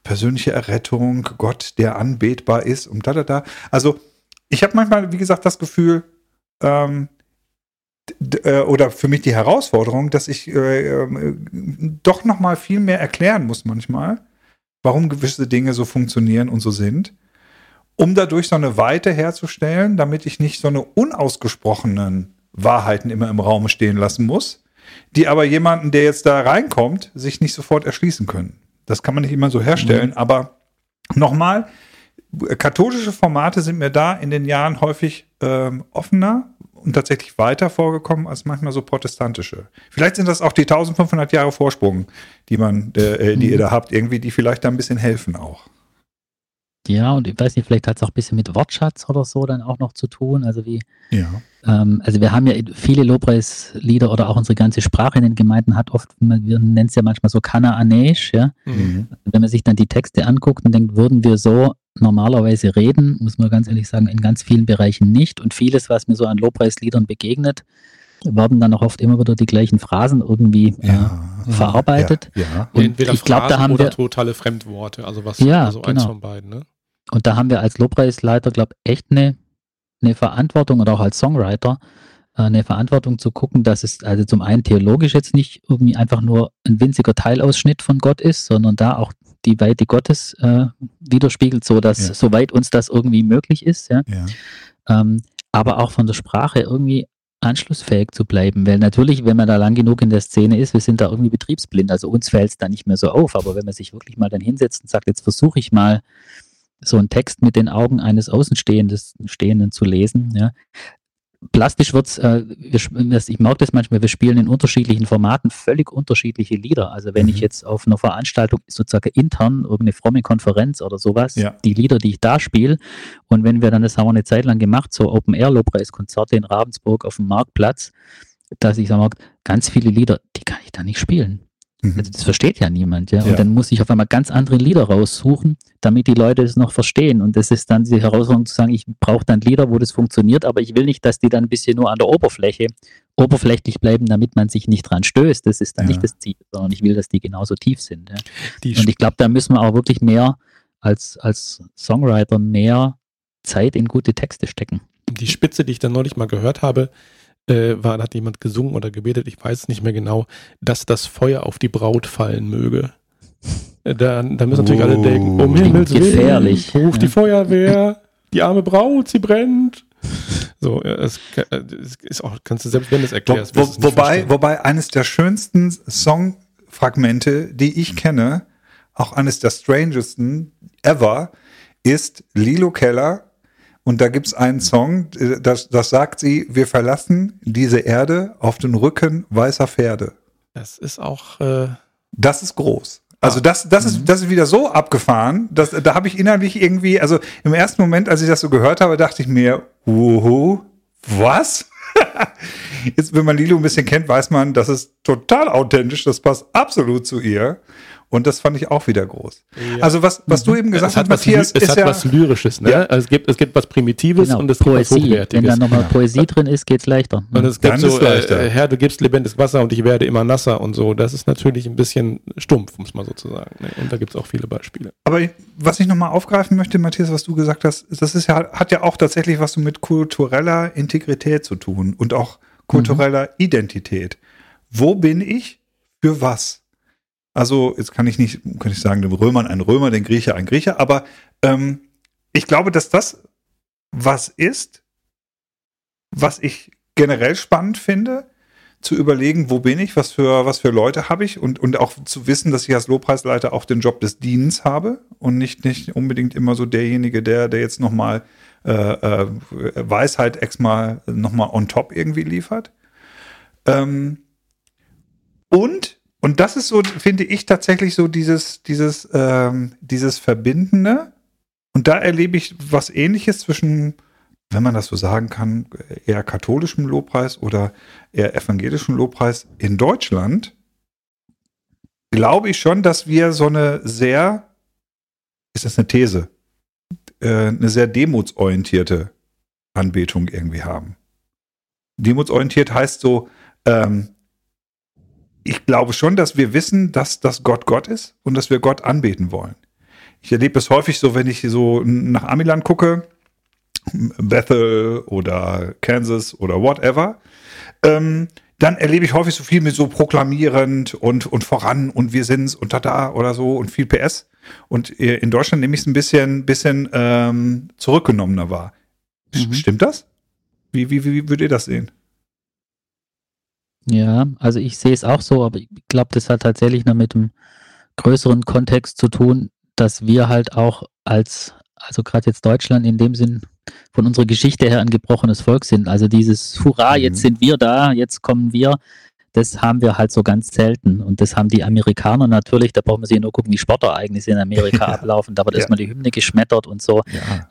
persönliche Errettung, Gott, der anbetbar ist und da, da, da. Also ich habe manchmal, wie gesagt, das Gefühl, ähm, äh, oder für mich die Herausforderung, dass ich äh, äh, doch noch mal viel mehr erklären muss manchmal, warum gewisse Dinge so funktionieren und so sind um dadurch so eine Weite herzustellen, damit ich nicht so eine unausgesprochenen Wahrheiten immer im Raum stehen lassen muss, die aber jemanden, der jetzt da reinkommt, sich nicht sofort erschließen können. Das kann man nicht immer so herstellen, mhm. aber nochmal, katholische Formate sind mir da in den Jahren häufig ähm, offener und tatsächlich weiter vorgekommen als manchmal so protestantische. Vielleicht sind das auch die 1500 Jahre Vorsprung, die man, äh, die mhm. ihr da habt, irgendwie, die vielleicht da ein bisschen helfen auch. Ja, und ich weiß nicht, vielleicht hat es auch ein bisschen mit Wortschatz oder so dann auch noch zu tun. Also wie, ja. Ähm, also wir haben ja viele Lobpreislieder oder auch unsere ganze Sprache in den Gemeinden hat oft, wir nennen es ja manchmal so Kanaanesch, ja. Mhm. Wenn man sich dann die Texte anguckt und denkt, würden wir so normalerweise reden, muss man ganz ehrlich sagen, in ganz vielen Bereichen nicht. Und vieles, was mir so an Lobpreisliedern begegnet, werden dann auch oft immer wieder die gleichen Phrasen irgendwie ja, äh, verarbeitet. Ja, ja. Und Entweder ich glaube, da haben wir totale Fremdworte, also was ja, also genau. eins von beiden. Ne? Und da haben wir als Lobpreisleiter, glaube ich, echt eine, eine Verantwortung oder auch als Songwriter äh, eine Verantwortung zu gucken, dass es also zum einen theologisch jetzt nicht irgendwie einfach nur ein winziger Teilausschnitt von Gott ist, sondern da auch die Weite Gottes äh, widerspiegelt, so dass ja. soweit uns das irgendwie möglich ist, ja. ja. Ähm, aber auch von der Sprache irgendwie anschlussfähig zu bleiben. Weil natürlich, wenn man da lang genug in der Szene ist, wir sind da irgendwie betriebsblind. Also uns fällt es da nicht mehr so auf. Aber wenn man sich wirklich mal dann hinsetzt und sagt, jetzt versuche ich mal so einen Text mit den Augen eines Außenstehenden zu lesen, ja, plastisch wird's, äh, ich mag das manchmal, wir spielen in unterschiedlichen Formaten völlig unterschiedliche Lieder. Also wenn mhm. ich jetzt auf einer Veranstaltung sozusagen intern, irgendeine fromme Konferenz oder sowas, ja. die Lieder, die ich da spiele, und wenn wir dann, das haben wir eine Zeit lang gemacht, so Open-Air-Lobpreiskonzerte in Ravensburg auf dem Marktplatz, dass ich sage, ganz viele Lieder, die kann ich da nicht spielen. Mhm. Also das versteht ja niemand, ja? ja. Und dann muss ich auf einmal ganz andere Lieder raussuchen, damit die Leute es noch verstehen. Und das ist dann die Herausforderung zu sagen, ich brauche dann Lieder, wo das funktioniert, aber ich will nicht, dass die dann ein bisschen nur an der Oberfläche oberflächlich bleiben, damit man sich nicht dran stößt. Das ist dann ja. nicht das Ziel, sondern ich will, dass die genauso tief sind. Ja? Und ich glaube, da müssen wir auch wirklich mehr als, als Songwriter mehr Zeit in gute Texte stecken. Die Spitze, die ich dann neulich mal gehört habe, äh, war, hat jemand gesungen oder gebetet, ich weiß es nicht mehr genau, dass das Feuer auf die Braut fallen möge. Äh, da, da müssen natürlich oh, alle denken, um Himmels gefährlich. Willen, ruft ja. die Feuerwehr, die arme Braut, sie brennt. So, es, es ist auch, kannst du selbst, wenn du es erklärst. Wo, wo, wobei, wobei eines der schönsten Songfragmente, die ich kenne, auch eines der strangesten ever, ist Lilo Keller und da gibt es einen Song, das, das sagt sie, wir verlassen diese Erde auf den Rücken weißer Pferde. Das ist auch. Äh das ist groß. Also ah. das, das, ist, mhm. das ist wieder so abgefahren, dass, da habe ich innerlich irgendwie, also im ersten Moment, als ich das so gehört habe, dachte ich mir, wuhu, was? Jetzt, wenn man Lilo ein bisschen kennt, weiß man, das ist total authentisch, das passt absolut zu ihr. Und das fand ich auch wieder groß. Ja. Also was, was du mhm. eben gesagt hast, Matthias, es ist hat ja, was Lyrisches, ne? Ja. Also es gibt, es gibt was Primitives genau, und es Poesie. gibt was Hochwertiges. Wenn da nochmal. Poesie drin ist, geht's leichter. Und es gibt Dann so, äh, Herr, du gibst lebendiges Wasser und ich werde immer nasser und so. Das ist natürlich ein bisschen stumpf, muss man sozusagen. Ne? Und da gibt es auch viele Beispiele. Aber was ich nochmal aufgreifen möchte, Matthias, was du gesagt hast, das ist ja, hat ja auch tatsächlich was so mit kultureller Integrität zu tun und auch kultureller mhm. Identität. Wo bin ich für was? Also, jetzt kann ich nicht, kann ich sagen, den Römern ein Römer, den Griecher ein Griecher, aber ähm, ich glaube, dass das was ist, was ich generell spannend finde, zu überlegen, wo bin ich, was für, was für Leute habe ich und, und auch zu wissen, dass ich als Lobpreisleiter auch den Job des Dienens habe und nicht, nicht unbedingt immer so derjenige, der, der jetzt nochmal äh, äh, Weisheit extra nochmal on top irgendwie liefert. Ähm, und und das ist so, finde ich tatsächlich so dieses, dieses, ähm, dieses Verbindende. Und da erlebe ich was ähnliches zwischen, wenn man das so sagen kann, eher katholischem Lobpreis oder eher evangelischem Lobpreis in Deutschland. Glaube ich schon, dass wir so eine sehr, ist das eine These, äh, eine sehr demutsorientierte Anbetung irgendwie haben. Demutsorientiert heißt so, ähm, ich glaube schon, dass wir wissen, dass das Gott Gott ist und dass wir Gott anbeten wollen. Ich erlebe es häufig so, wenn ich so nach Amiland gucke, Bethel oder Kansas oder whatever, ähm, dann erlebe ich häufig so viel mit so proklamierend und, und voran und wir sind's und da oder so und viel PS. Und äh, in Deutschland nehme ich es ein bisschen, bisschen ähm, zurückgenommener wahr. Mhm. Stimmt das? Wie, wie, wie würdet ihr das sehen? Ja, also ich sehe es auch so, aber ich glaube, das hat tatsächlich noch mit einem größeren Kontext zu tun, dass wir halt auch als, also gerade jetzt Deutschland in dem Sinn von unserer Geschichte her ein gebrochenes Volk sind. Also dieses Hurra, mhm. jetzt sind wir da, jetzt kommen wir, das haben wir halt so ganz selten. Und das haben die Amerikaner natürlich, da brauchen wir sich nur gucken, wie Sportereignisse in Amerika ablaufen. Da wird ja. erstmal die Hymne geschmettert und so.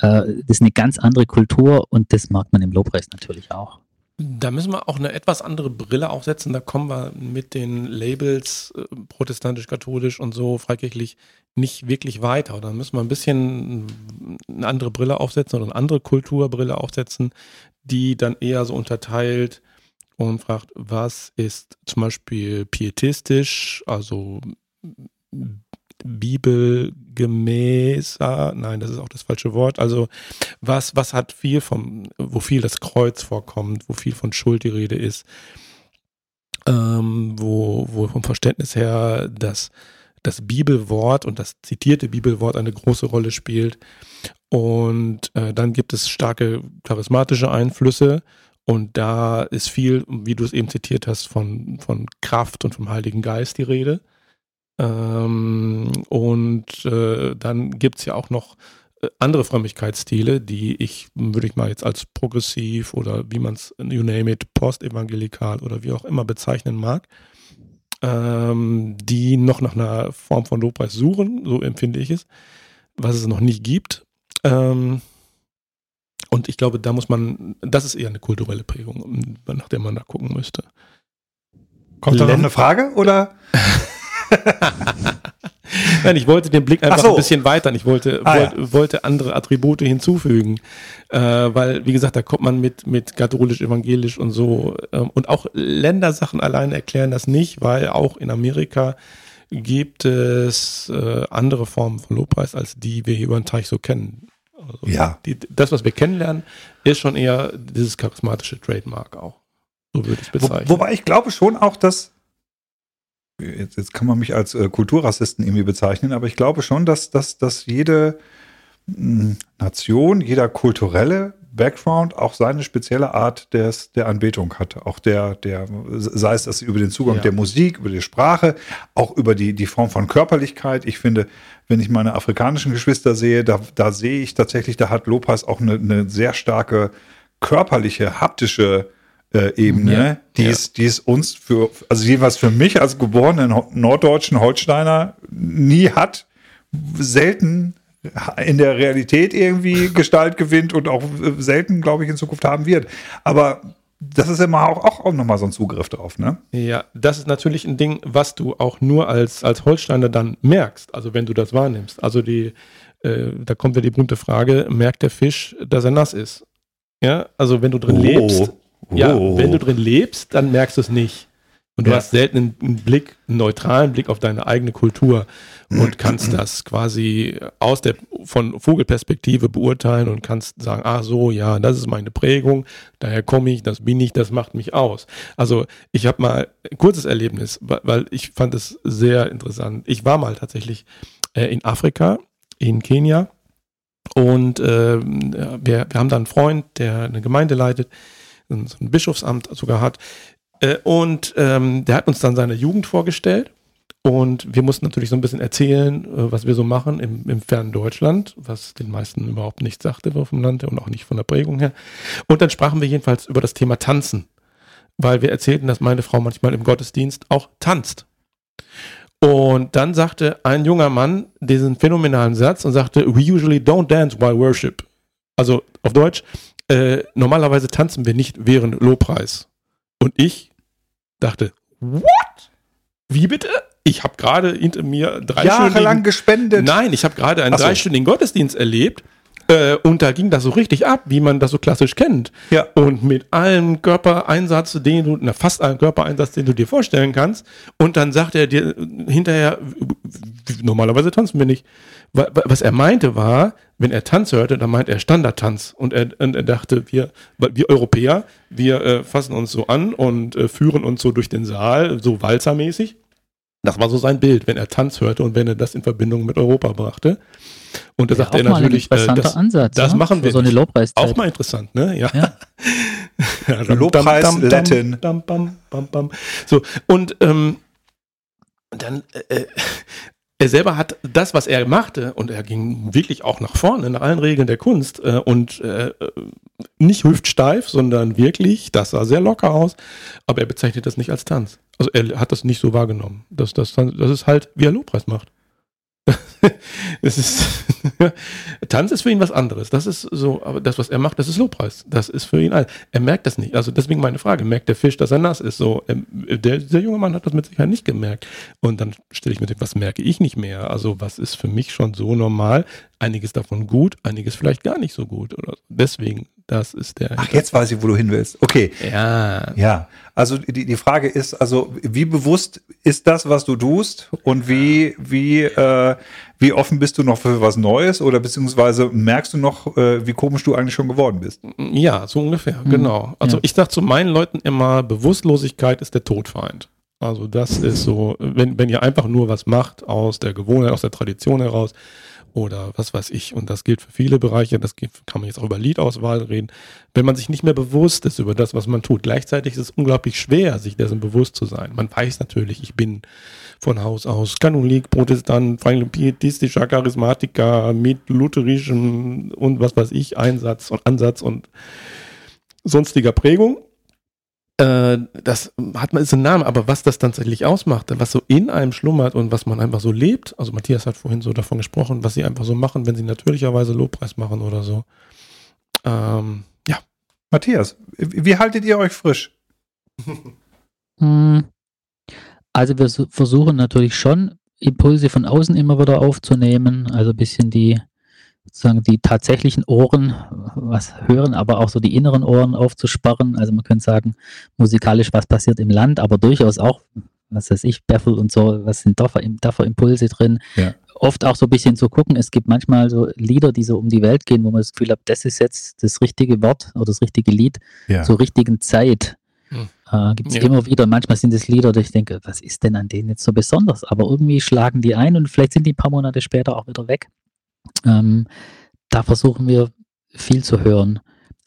Ja. Äh, das ist eine ganz andere Kultur und das mag man im Lobpreis natürlich auch. Da müssen wir auch eine etwas andere Brille aufsetzen. Da kommen wir mit den Labels äh, protestantisch, katholisch und so freikirchlich nicht wirklich weiter. Da müssen wir ein bisschen eine andere Brille aufsetzen oder eine andere Kulturbrille aufsetzen, die dann eher so unterteilt und fragt, was ist zum Beispiel pietistisch, also bibelgemäßer, nein, das ist auch das falsche Wort. Also was, was hat viel vom, wo viel das Kreuz vorkommt, wo viel von Schuld die Rede ist, ähm, wo, wo vom Verständnis her das, das Bibelwort und das zitierte Bibelwort eine große Rolle spielt. Und äh, dann gibt es starke charismatische Einflüsse. Und da ist viel, wie du es eben zitiert hast, von, von Kraft und vom Heiligen Geist die Rede. Ähm, und äh, dann gibt es ja auch noch äh, andere Frömmigkeitsstile, die ich, würde ich mal jetzt als progressiv oder wie man es, you name it, postevangelikal oder wie auch immer bezeichnen mag, ähm, die noch nach einer Form von Lobpreis suchen, so empfinde ich es, was es noch nicht gibt. Ähm, und ich glaube, da muss man, das ist eher eine kulturelle Prägung, nach der man da gucken müsste. Kommt da noch eine Frage oder? Nein, ich wollte den Blick einfach so. ein bisschen weitern. Ich wollte, ah, wollte, ja. wollte, andere Attribute hinzufügen. Äh, weil, wie gesagt, da kommt man mit, mit katholisch, evangelisch und so. Ähm, und auch Ländersachen allein erklären das nicht, weil auch in Amerika gibt es äh, andere Formen von Lobpreis, als die wir hier über den Teich so kennen. Also ja. Die, das, was wir kennenlernen, ist schon eher dieses charismatische Trademark auch. So würde ich es bezeichnen. Wo, wobei ich glaube schon auch, dass jetzt, jetzt kann man mich als äh, Kulturrassisten irgendwie bezeichnen, aber ich glaube schon, dass, dass, dass jede hm, Nation, jeder kulturelle Background auch seine spezielle Art des, der Anbetung hat. Auch der, der, sei es das über den Zugang ja. der Musik, über die Sprache, auch über die, die Form von Körperlichkeit. Ich finde, wenn ich meine afrikanischen Geschwister sehe, da, da sehe ich tatsächlich, da hat Lopas auch eine, eine sehr starke körperliche, haptische äh, Ebene, ja, die, ja. Ist, die ist uns für, also jeweils für mich als geborenen norddeutschen Holsteiner nie hat, selten in der Realität irgendwie Gestalt gewinnt und auch selten, glaube ich, in Zukunft haben wird. Aber das ist immer auch, auch, auch nochmal so ein Zugriff drauf, ne? Ja, das ist natürlich ein Ding, was du auch nur als, als Holsteiner dann merkst, also wenn du das wahrnimmst. Also die, äh, da kommt ja die berühmte Frage, merkt der Fisch, dass er nass ist? Ja, also wenn du drin oh. lebst, ja, wenn du drin lebst, dann merkst du es nicht. Und du ja. hast selten einen Blick, einen neutralen Blick auf deine eigene Kultur und kannst das quasi aus der von Vogelperspektive beurteilen und kannst sagen, ah so, ja, das ist meine Prägung, daher komme ich, das bin ich, das macht mich aus. Also ich habe mal ein kurzes Erlebnis, weil ich fand es sehr interessant. Ich war mal tatsächlich äh, in Afrika, in Kenia und äh, wir, wir haben da einen Freund, der eine Gemeinde leitet ein, Bischofsamt sogar hat. Äh, und ähm, der hat uns dann seine Jugend vorgestellt. Und wir mussten natürlich so ein bisschen erzählen, äh, was wir so machen im, im fernen Deutschland, was den meisten überhaupt nicht sagte vom Land und auch nicht von der Prägung her. Und dann sprachen wir jedenfalls über das Thema Tanzen, weil wir erzählten, dass meine Frau manchmal im Gottesdienst auch tanzt. Und dann sagte ein junger Mann diesen phänomenalen Satz und sagte, we usually don't dance while worship. Also auf Deutsch, äh, normalerweise tanzen wir nicht während Lobpreis. Und ich dachte, what? Wie bitte? Ich habe gerade hinter mir drei Jahrelang gespendet. Nein, ich habe gerade einen so. dreistündigen Gottesdienst erlebt. Äh, und da ging das so richtig ab, wie man das so klassisch kennt. Ja. Und mit allem Körpereinsatz, den du, na, fast allem Körpereinsatz, den du dir vorstellen kannst. Und dann sagt er dir hinterher, normalerweise tanzen wir nicht. Wa- wa- Was er meinte war, wenn er Tanz hörte, dann meint er Standardtanz. Und er, und er dachte, wir, wir Europäer, wir äh, fassen uns so an und äh, führen uns so durch den Saal, so walzermäßig. Das war so sein Bild, wenn er Tanz hörte und wenn er das in Verbindung mit Europa brachte. Und da Ja, sagte er natürlich, ein äh, das, Ansatz. das ja, machen für wir so eine. Lobpreiszeit. auch mal interessant, ne? Ja. Ja. Ja, dam, Lobpreis, dam, dam, Latin. Dam, bam, bam, bam. So, und ähm, dann, äh, er selber hat das, was er machte, und er ging wirklich auch nach vorne, nach allen Regeln der Kunst, äh, und äh, nicht hüftsteif, sondern wirklich, das sah sehr locker aus, aber er bezeichnet das nicht als Tanz. Also er hat das nicht so wahrgenommen. Das, das, das ist halt, wie er Lobpreis macht. es ist, Tanz ist für ihn was anderes. Das ist so, aber das, was er macht, das ist Lobpreis. Das ist für ihn all. Er merkt das nicht. Also deswegen meine Frage: Merkt der Fisch, dass er nass ist? So, ähm, der, der junge Mann hat das mit Sicherheit nicht gemerkt. Und dann stelle ich mir was merke ich nicht mehr? Also was ist für mich schon so normal? Einiges davon gut, einiges vielleicht gar nicht so gut. Oder. Deswegen, das ist der. Ach, jetzt weiß ich, wo du hin willst. Okay. Ja. Ja, also die, die Frage ist, also wie bewusst ist das, was du tust und wie, wie, äh, wie offen bist du noch für was Neues oder beziehungsweise merkst du noch, äh, wie komisch du eigentlich schon geworden bist? Ja, so ungefähr, genau. Also Ja. ich sage zu meinen Leuten immer, Bewusstlosigkeit ist der Todfeind. Also das ist so, wenn, wenn ihr einfach nur was macht aus der Gewohnheit, aus der Tradition heraus oder was weiß ich, und das gilt für viele Bereiche, das kann man jetzt auch über Liedauswahl reden, wenn man sich nicht mehr bewusst ist über das, was man tut. Gleichzeitig ist es unglaublich schwer, sich dessen bewusst zu sein. Man weiß natürlich, ich bin von Haus aus Katholik, Protestant, pietistischer Charismatiker mit lutherischem und was weiß ich, Einsatz und Ansatz und sonstiger Prägung. Äh, das hat man ist ein Name, aber was das tatsächlich ausmacht, was so in einem schlummert und was man einfach so lebt, also Matthias hat vorhin so davon gesprochen, was sie einfach so machen, wenn sie natürlicherweise Lobpreis machen oder so. Ähm, ja, Matthias, wie haltet ihr euch frisch? Hm. Also wir su- versuchen natürlich schon, Impulse von außen immer wieder aufzunehmen, also ein bisschen die, sozusagen die tatsächlichen Ohren, was hören, aber auch so die inneren Ohren aufzusperren. Also man könnte sagen, musikalisch, was passiert im Land, aber durchaus auch, was weiß ich, Baffle und so, was sind da für, da für Impulse drin. Ja. Oft auch so ein bisschen zu gucken, es gibt manchmal so Lieder, die so um die Welt gehen, wo man das Gefühl hat, das ist jetzt das richtige Wort oder das richtige Lied Ja. zur richtigen Zeit. Hm. Äh, Gibt es Ja. immer wieder. Manchmal sind es Lieder, wo ich denke, was ist denn an denen jetzt so besonders? Aber irgendwie schlagen die ein und vielleicht sind die ein paar Monate später auch wieder weg. Ähm, da versuchen wir viel zu hören.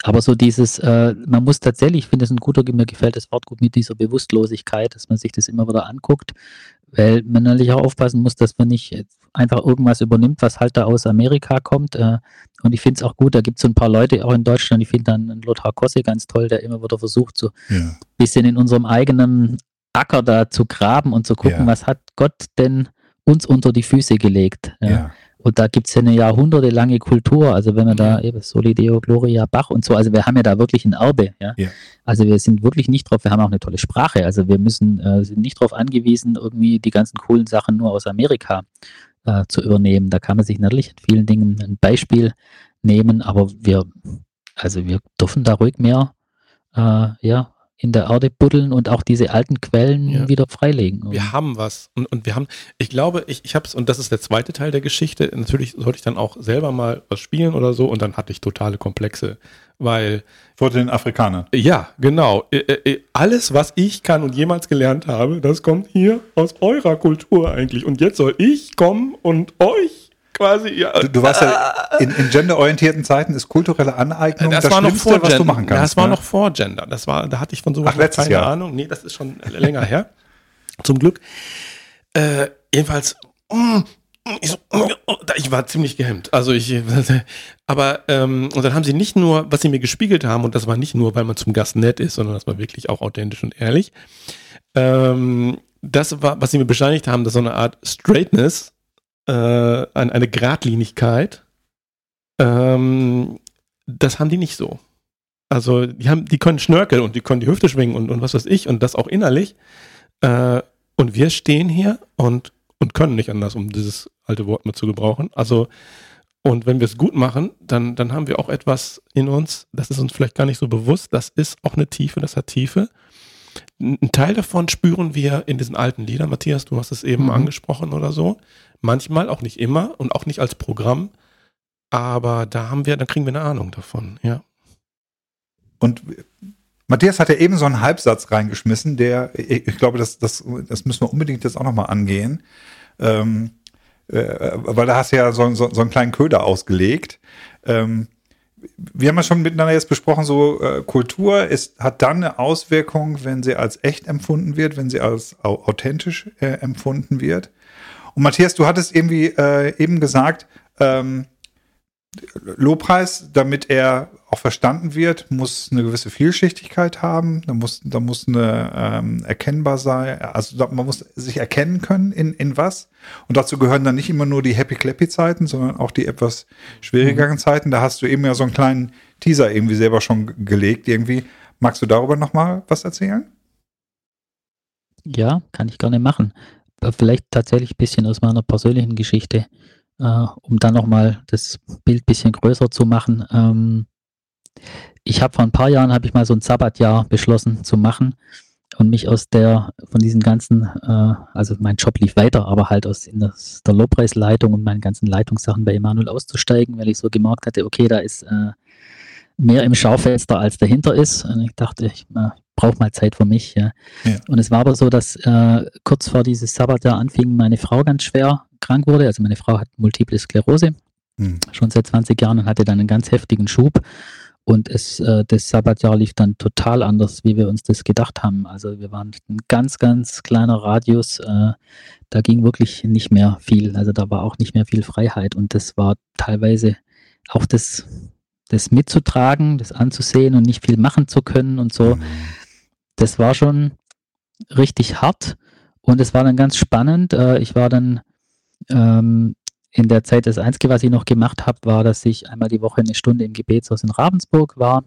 Aber so dieses, äh, man muss tatsächlich, ich finde es ein guter, mir gefällt das Wort gut mit dieser Bewusstlosigkeit, dass man sich das immer wieder anguckt, weil man natürlich auch aufpassen muss, dass man nicht einfach irgendwas übernimmt, was halt da aus Amerika kommt. Äh, und ich finde es auch gut, da gibt es so ein paar Leute auch in Deutschland, ich finde dann Lothar Kosse ganz toll, der immer wieder versucht, so Ja. bisschen in unserem eigenen Acker da zu graben und zu gucken, Ja. was hat Gott denn uns unter die Füße gelegt. Ja. Und da gibt es ja eine jahrhundertelange Kultur. Also wenn man da eben Solideo, Gloria, Bach und so, also wir haben ja da wirklich ein Erbe. Ja? Ja. Also wir sind wirklich nicht drauf, wir haben auch eine tolle Sprache. Also wir müssen, äh, sind nicht darauf angewiesen, irgendwie die ganzen coolen Sachen nur aus Amerika äh, zu übernehmen. Da kann man sich natürlich in vielen Dingen ein Beispiel nehmen, aber wir, also wir dürfen da ruhig mehr äh, ja, in der Erde buddeln und auch diese alten Quellen Ja. wieder freilegen. wir haben was. Und, und wir haben, ich glaube, ich, ich habe es, und das ist der zweite Teil der Geschichte, natürlich sollte ich dann auch selber mal was spielen oder so, und dann hatte ich totale Komplexe, weil Vor den Afrikanern. Ja, genau. Äh, äh, Alles, was ich kann und jemals gelernt habe, das kommt hier aus eurer Kultur eigentlich. Und jetzt soll ich kommen und euch quasi. Ja, Du, du weißt ja, in, in genderorientierten Zeiten ist kulturelle Aneignung das, das, war noch Schlimmste, vor was du Gender. machen kannst. Das war ne? noch vor Gender. Das war, da hatte ich von sowas Ach, keine Jahr. Ahnung. Nee, das ist schon länger her. Zum Glück. Äh, jedenfalls. mm, Ich, so, oh, ich war ziemlich gehemmt. Also ich, aber ähm, und dann haben sie nicht nur, was sie mir gespiegelt haben, und das war nicht nur, weil man zum Gast nett ist, sondern das war wirklich auch authentisch und ehrlich. Ähm, das war, was sie mir bescheinigt haben, dass so eine Art Straightness, äh, eine Gradlinigkeit, ähm, das haben die nicht so. Also die haben, die können schnörkeln und die können die Hüfte schwingen und, und was weiß ich und das auch innerlich. Äh, und wir stehen hier und, und können nicht anders, um dieses alte Wort mit zu gebrauchen. Also, und wenn wir es gut machen, dann, dann haben wir auch etwas in uns, das ist uns vielleicht gar nicht so bewusst, das ist auch eine Tiefe, das hat Tiefe. Ein Teil davon spüren wir in diesen alten Liedern. Matthias, du hast es eben mhm. angesprochen oder so. Manchmal, auch nicht immer und auch nicht als Programm. Aber da haben wir, dann kriegen wir eine Ahnung davon, ja. Und Matthias hat ja eben so einen Halbsatz reingeschmissen, der, ich, glaube, das, das, das müssen wir unbedingt jetzt auch nochmal angehen. Ähm, äh, weil da hast du ja so, so, so einen kleinen Köder ausgelegt. Ähm, wir haben ja schon miteinander jetzt besprochen, so äh, Kultur ist, hat dann eine Auswirkung, wenn sie als echt empfunden wird, wenn sie als authentisch äh, empfunden wird. Und Matthias, du hattest irgendwie äh, eben gesagt, ähm, Lobpreis, damit er auch verstanden wird, muss eine gewisse Vielschichtigkeit haben, da muss, da muss eine ähm, erkennbar sein, also da, man muss sich erkennen können in, in was. Und dazu gehören dann nicht immer nur die Happy-Clappy-Zeiten, sondern auch die etwas schwierigeren mhm. Zeiten. Da hast du eben ja so einen kleinen Teaser irgendwie selber schon gelegt irgendwie. Magst du darüber nochmal was erzählen? Ja, kann ich gerne machen. Vielleicht tatsächlich ein bisschen aus meiner persönlichen Geschichte äh, um dann nochmal das Bild ein bisschen größer zu machen. Ähm, ich habe vor ein paar Jahren, habe ich mal so ein Sabbatjahr beschlossen zu machen und mich aus der, von diesen ganzen, äh, also mein Job lief weiter, aber halt aus das, der Lobpreisleitung und meinen ganzen Leitungssachen bei Emanuel auszusteigen, weil ich so gemerkt hatte, okay, da ist äh, mehr im Schaufenster als dahinter ist. Und ich dachte, ich äh, brauche mal Zeit für mich. Ja. ja. Und es war aber so, dass äh, kurz vor dieses Sabbatjahr anfing meine Frau ganz schwer krank wurde. Also meine Frau hat multiple Sklerose, hm. schon seit 20 Jahren und hatte dann einen ganz heftigen Schub. Und es, äh, das Sabbatjahr lief dann total anders, wie wir uns das gedacht haben. Also wir waren ein ganz, ganz kleiner Radius. Äh, da ging wirklich nicht mehr viel. Also da war auch nicht mehr viel Freiheit. Und das war teilweise auch das, das mitzutragen, das anzusehen und nicht viel machen zu können und so. Hm. Das war schon richtig hart. Und es war dann ganz spannend. Äh, ich war dann ähm, in der Zeit, das Einzige, was ich noch gemacht habe, war, dass ich einmal die Woche eine Stunde im Gebetshaus in Ravensburg war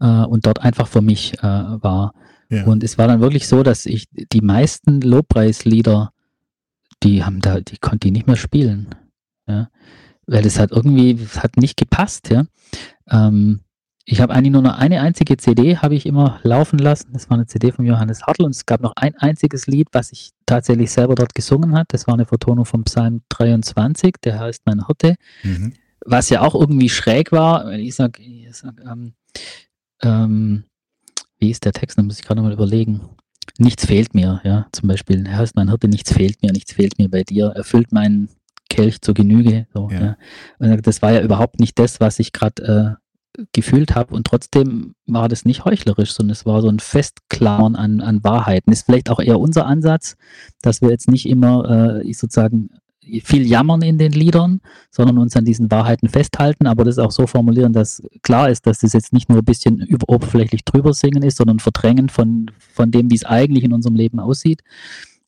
äh, und dort einfach für mich äh, war. Ja. Und es war dann wirklich so, dass ich die meisten Lobpreislieder, die haben da, die konnte ich nicht mehr spielen. Ja? Weil es hat irgendwie, es hat nicht gepasst, ja. Ähm, ich habe eigentlich nur noch eine einzige CD, habe ich immer laufen lassen. Das war eine CD von Johannes Hartl und es gab noch ein einziges Lied, was ich tatsächlich selber dort gesungen hat. Das war eine Vertonung vom Psalm 23, der heißt Mein Hirte. Mhm. Was ja auch irgendwie schräg war. Ich sage, sag, ähm, ähm, wie ist der Text? Da muss ich gerade mal überlegen. Nichts fehlt mir, ja, zum Beispiel. Er heißt mein Hirte, nichts fehlt mir, nichts fehlt mir bei dir. Erfüllt meinen Kelch zur Genüge. So, ja. Ja. Und das war ja überhaupt nicht das, was ich gerade äh, gefühlt habe und trotzdem war das nicht heuchlerisch, sondern es war so ein Festklammern an, an Wahrheiten. Ist vielleicht auch eher unser Ansatz, dass wir jetzt nicht immer äh, sozusagen viel jammern in den Liedern, sondern uns an diesen Wahrheiten festhalten, aber das auch so formulieren, dass klar ist, dass das jetzt nicht nur ein bisschen oberflächlich drüber singen ist, sondern verdrängen von, von dem, wie es eigentlich in unserem Leben aussieht,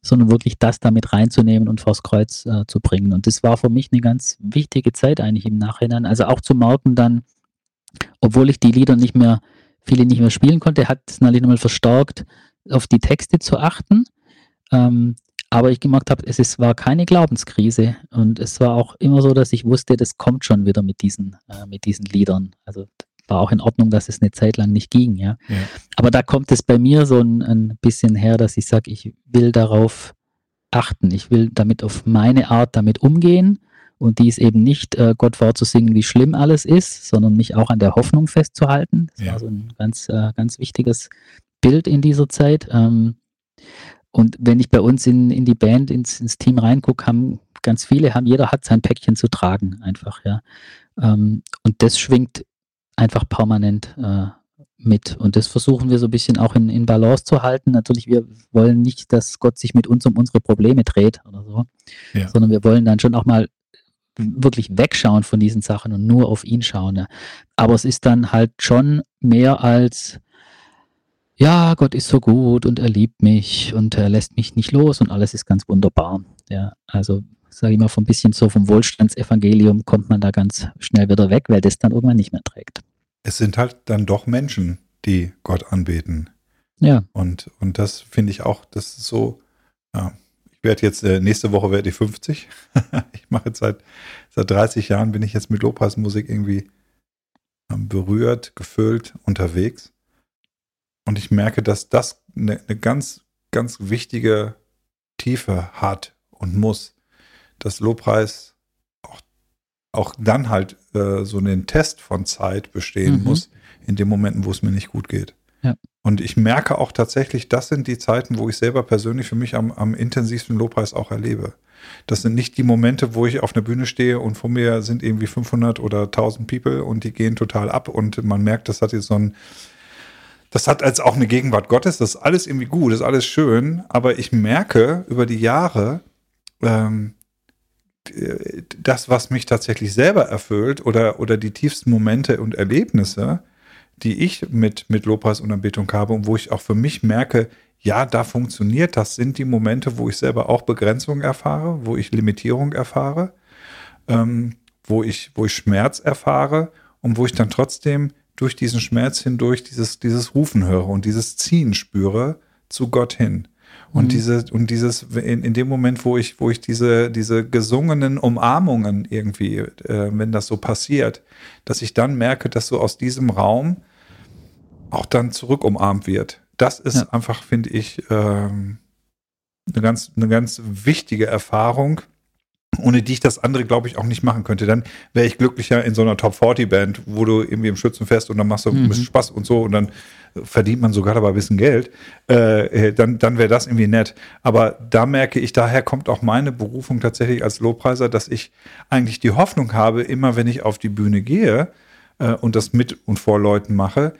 sondern wirklich das damit reinzunehmen und vors Kreuz äh, zu bringen. Und das war für mich eine ganz wichtige Zeit eigentlich im Nachhinein. Also auch zu merken dann, obwohl ich die Lieder nicht mehr, viele nicht mehr spielen konnte, hat es natürlich nochmal verstärkt, auf die Texte zu achten. Ähm, aber ich gemerkt habe, es ist, war keine Glaubenskrise und es war auch immer so, dass ich wusste, das kommt schon wieder mit diesen, äh, mit diesen Liedern. Also war auch in Ordnung, dass es eine Zeit lang nicht ging, ja. ja. Aber da kommt es bei mir so ein, ein bisschen her, dass ich sage, ich will darauf achten. Ich will damit auf meine Art damit umgehen und dies eben nicht äh, Gott vorzusingen, wie schlimm alles ist, sondern mich auch an der Hoffnung festzuhalten. Das ja. war so ein ganz, äh, ganz wichtiges Bild in dieser Zeit. Ähm, und wenn ich bei uns in, in die Band, ins, ins Team reingucke, haben ganz viele, haben, jeder hat sein Päckchen zu tragen, einfach, ja. Ähm, und das schwingt einfach permanent äh, mit. Und das versuchen wir so ein bisschen auch in, in Balance zu halten. Natürlich, wir wollen nicht, dass Gott sich mit uns um unsere Probleme dreht oder so, ja. sondern wir wollen dann schon auch mal wirklich wegschauen von diesen Sachen und nur auf ihn schauen. Ja. Aber es ist dann halt schon mehr als, ja, Gott ist so gut und er liebt mich und er lässt mich nicht los und alles ist ganz wunderbar. Ja, also sage ich mal, von ein bisschen so vom Wohlstandsevangelium kommt man da ganz schnell wieder weg, weil das dann irgendwann nicht mehr trägt. Es sind halt dann doch Menschen, die Gott anbeten. Ja. Und, und das finde ich auch, das ist so, ja, werde jetzt, äh, nächste Woche werde ich 50. ich mache jetzt seit, seit 30 Jahren bin ich jetzt mit Lobpreismusik irgendwie ähm, berührt, gefüllt, unterwegs. Und ich merke, dass das eine, eine ganz, ganz wichtige Tiefe hat und muss. Dass Lobpreis auch, auch dann halt äh, so einen Test von Zeit bestehen mhm. muss, in den Momenten, wo es mir nicht gut geht. Ja. Und ich merke auch tatsächlich, das sind die Zeiten, wo ich selber persönlich für mich am, am intensivsten Lobpreis auch erlebe. Das sind nicht die Momente, wo ich auf einer Bühne stehe und vor mir sind irgendwie 500 oder 1000 People und die gehen total ab und man merkt, das hat jetzt so ein, das hat als auch eine Gegenwart Gottes, das ist alles irgendwie gut, das ist alles schön, aber ich merke über die Jahre, ähm, das, was mich tatsächlich selber erfüllt oder, oder die tiefsten Momente und Erlebnisse, die ich mit, mit Lobpreis und Anbetung habe und wo ich auch für mich merke, ja, da funktioniert das, sind die Momente, wo ich selber auch Begrenzung erfahre, wo ich Limitierung erfahre, ähm, wo, ich, wo ich Schmerz erfahre und wo ich dann trotzdem durch diesen Schmerz hindurch dieses, dieses Rufen höre und dieses Ziehen spüre zu Gott hin. Und mhm. diese, und dieses, in, in dem Moment, wo ich, wo ich diese, diese gesungenen Umarmungen irgendwie, äh, wenn das so passiert, dass ich dann merke, dass so aus diesem Raum auch dann zurück umarmt wird. Das ist ja. einfach, finde ich, ähm, eine ganz, eine ganz wichtige Erfahrung, ohne die ich das andere, glaube ich, auch nicht machen könnte. Dann wäre ich glücklicher in so einer Top 40 Band, wo du irgendwie im Schützenfest und dann machst du mhm. ein bisschen Spaß und so und dann verdient man sogar dabei ein bisschen Geld. Äh, dann dann wäre das irgendwie nett. Aber da merke ich, daher kommt auch meine Berufung tatsächlich als Lobpreiser, dass ich eigentlich die Hoffnung habe, immer wenn ich auf die Bühne gehe äh, und das mit und vor Leuten mache,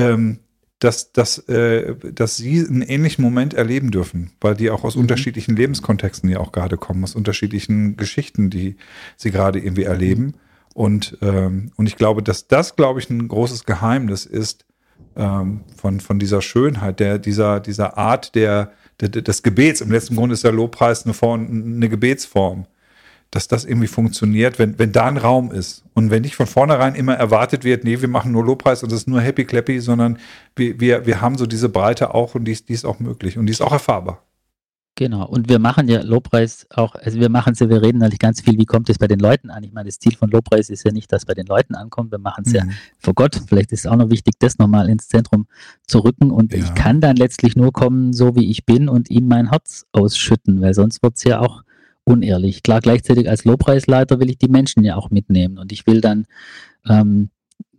ähm, dass, dass, äh, dass sie einen ähnlichen Moment erleben dürfen, weil die auch aus mhm. unterschiedlichen Lebenskontexten ja auch gerade kommen, aus unterschiedlichen Geschichten, die sie gerade irgendwie erleben. Und, ähm, und ich glaube, dass das, glaube ich, ein großes Geheimnis ist ähm, von, von dieser Schönheit, der, dieser, dieser Art der, der, des Gebets. Im letzten Grund ist der Lobpreis eine, Form, eine Gebetsform dass das irgendwie funktioniert, wenn, wenn da ein Raum ist. Und wenn nicht von vornherein immer erwartet wird, nee, wir machen nur Lobpreis und das ist nur Happy Clappy, sondern wir, wir, wir haben so diese Breite auch und die ist, die ist auch möglich und die ist auch erfahrbar. Genau, und wir machen ja Lobpreis auch, also wir machen es ja, wir reden natürlich ganz viel, wie kommt es bei den Leuten an? Ich meine, das Ziel von Lobpreis ist ja nicht, dass bei den Leuten ankommt, wir machen es mhm. ja vor Gott. Vielleicht ist es auch noch wichtig, das nochmal ins Zentrum zu rücken und ja. ich kann dann letztlich nur kommen, so wie ich bin und ihm mein Herz ausschütten, weil sonst wird es ja auch unehrlich. Klar, gleichzeitig als Lobpreisleiter will ich die Menschen ja auch mitnehmen und ich will dann ähm,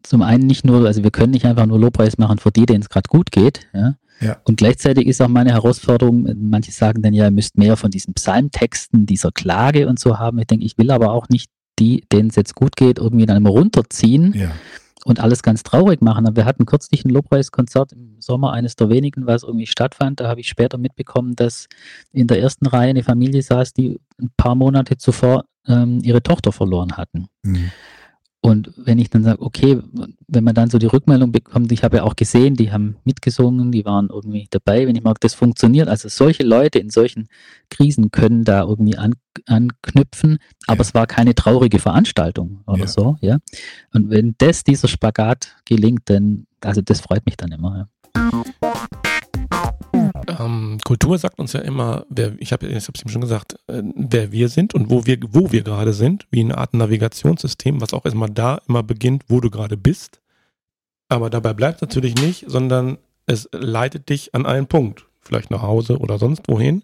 zum einen nicht nur, also wir können nicht einfach nur Lobpreis machen für die, denen es gerade gut geht, ja? ja. Und gleichzeitig ist auch meine Herausforderung, manche sagen dann ja, ihr müsst mehr von diesen Psalmtexten, dieser Klage und so haben. Ich denke, ich will aber auch nicht die, denen es jetzt gut geht, irgendwie dann immer runterziehen. Ja und alles ganz traurig machen. Aber wir hatten kürzlich ein Lobpreiskonzert im Sommer, eines der wenigen, was irgendwie stattfand. Da habe ich später mitbekommen, dass in der ersten Reihe eine Familie saß, die ein paar Monate zuvor ähm, ihre Tochter verloren hatten. Mhm. Und wenn ich dann sage, okay, wenn man dann so die Rückmeldung bekommt, ich habe ja auch gesehen, die haben mitgesungen, die waren irgendwie dabei, wenn ich mag, das funktioniert. Also solche Leute in solchen Krisen können da irgendwie an, anknüpfen, aber ja. es war keine traurige Veranstaltung oder ja. so, ja. Und wenn das, dieser Spagat gelingt, dann, also das freut mich dann immer, ja. Ähm, Kultur sagt uns ja immer, wer, ich habe es eben schon gesagt, äh, wer wir sind und wo wir, wo wir gerade sind, wie eine Art Navigationssystem, was auch erstmal da immer beginnt, wo du gerade bist. Aber dabei bleibt es natürlich nicht, sondern es leitet dich an einen Punkt, vielleicht nach Hause oder sonst wohin,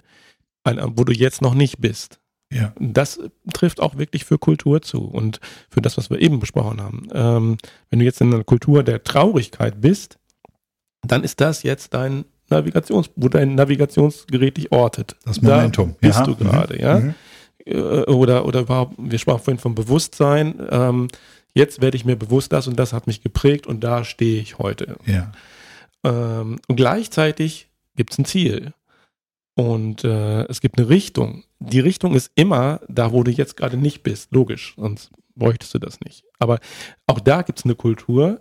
an, wo du jetzt noch nicht bist. Ja. Das trifft auch wirklich für Kultur zu und für das, was wir eben besprochen haben. Ähm, wenn du jetzt in einer Kultur der Traurigkeit bist, dann ist das jetzt dein Navigations, wo dein Navigationsgerät dich ortet. Das Momentum. Da bist ja. du gerade, mhm. ja. Mhm. Äh, oder, oder überhaupt, wir sprachen vorhin vom Bewusstsein. Ähm, jetzt werde ich mir bewusst, das und das hat mich geprägt und da stehe ich heute. Ja. Ähm, und gleichzeitig gibt es ein Ziel. Und äh, es gibt eine Richtung. Die Richtung ist immer da, wo du jetzt gerade nicht bist. Logisch, sonst bräuchtest du das nicht. Aber auch da gibt es eine Kultur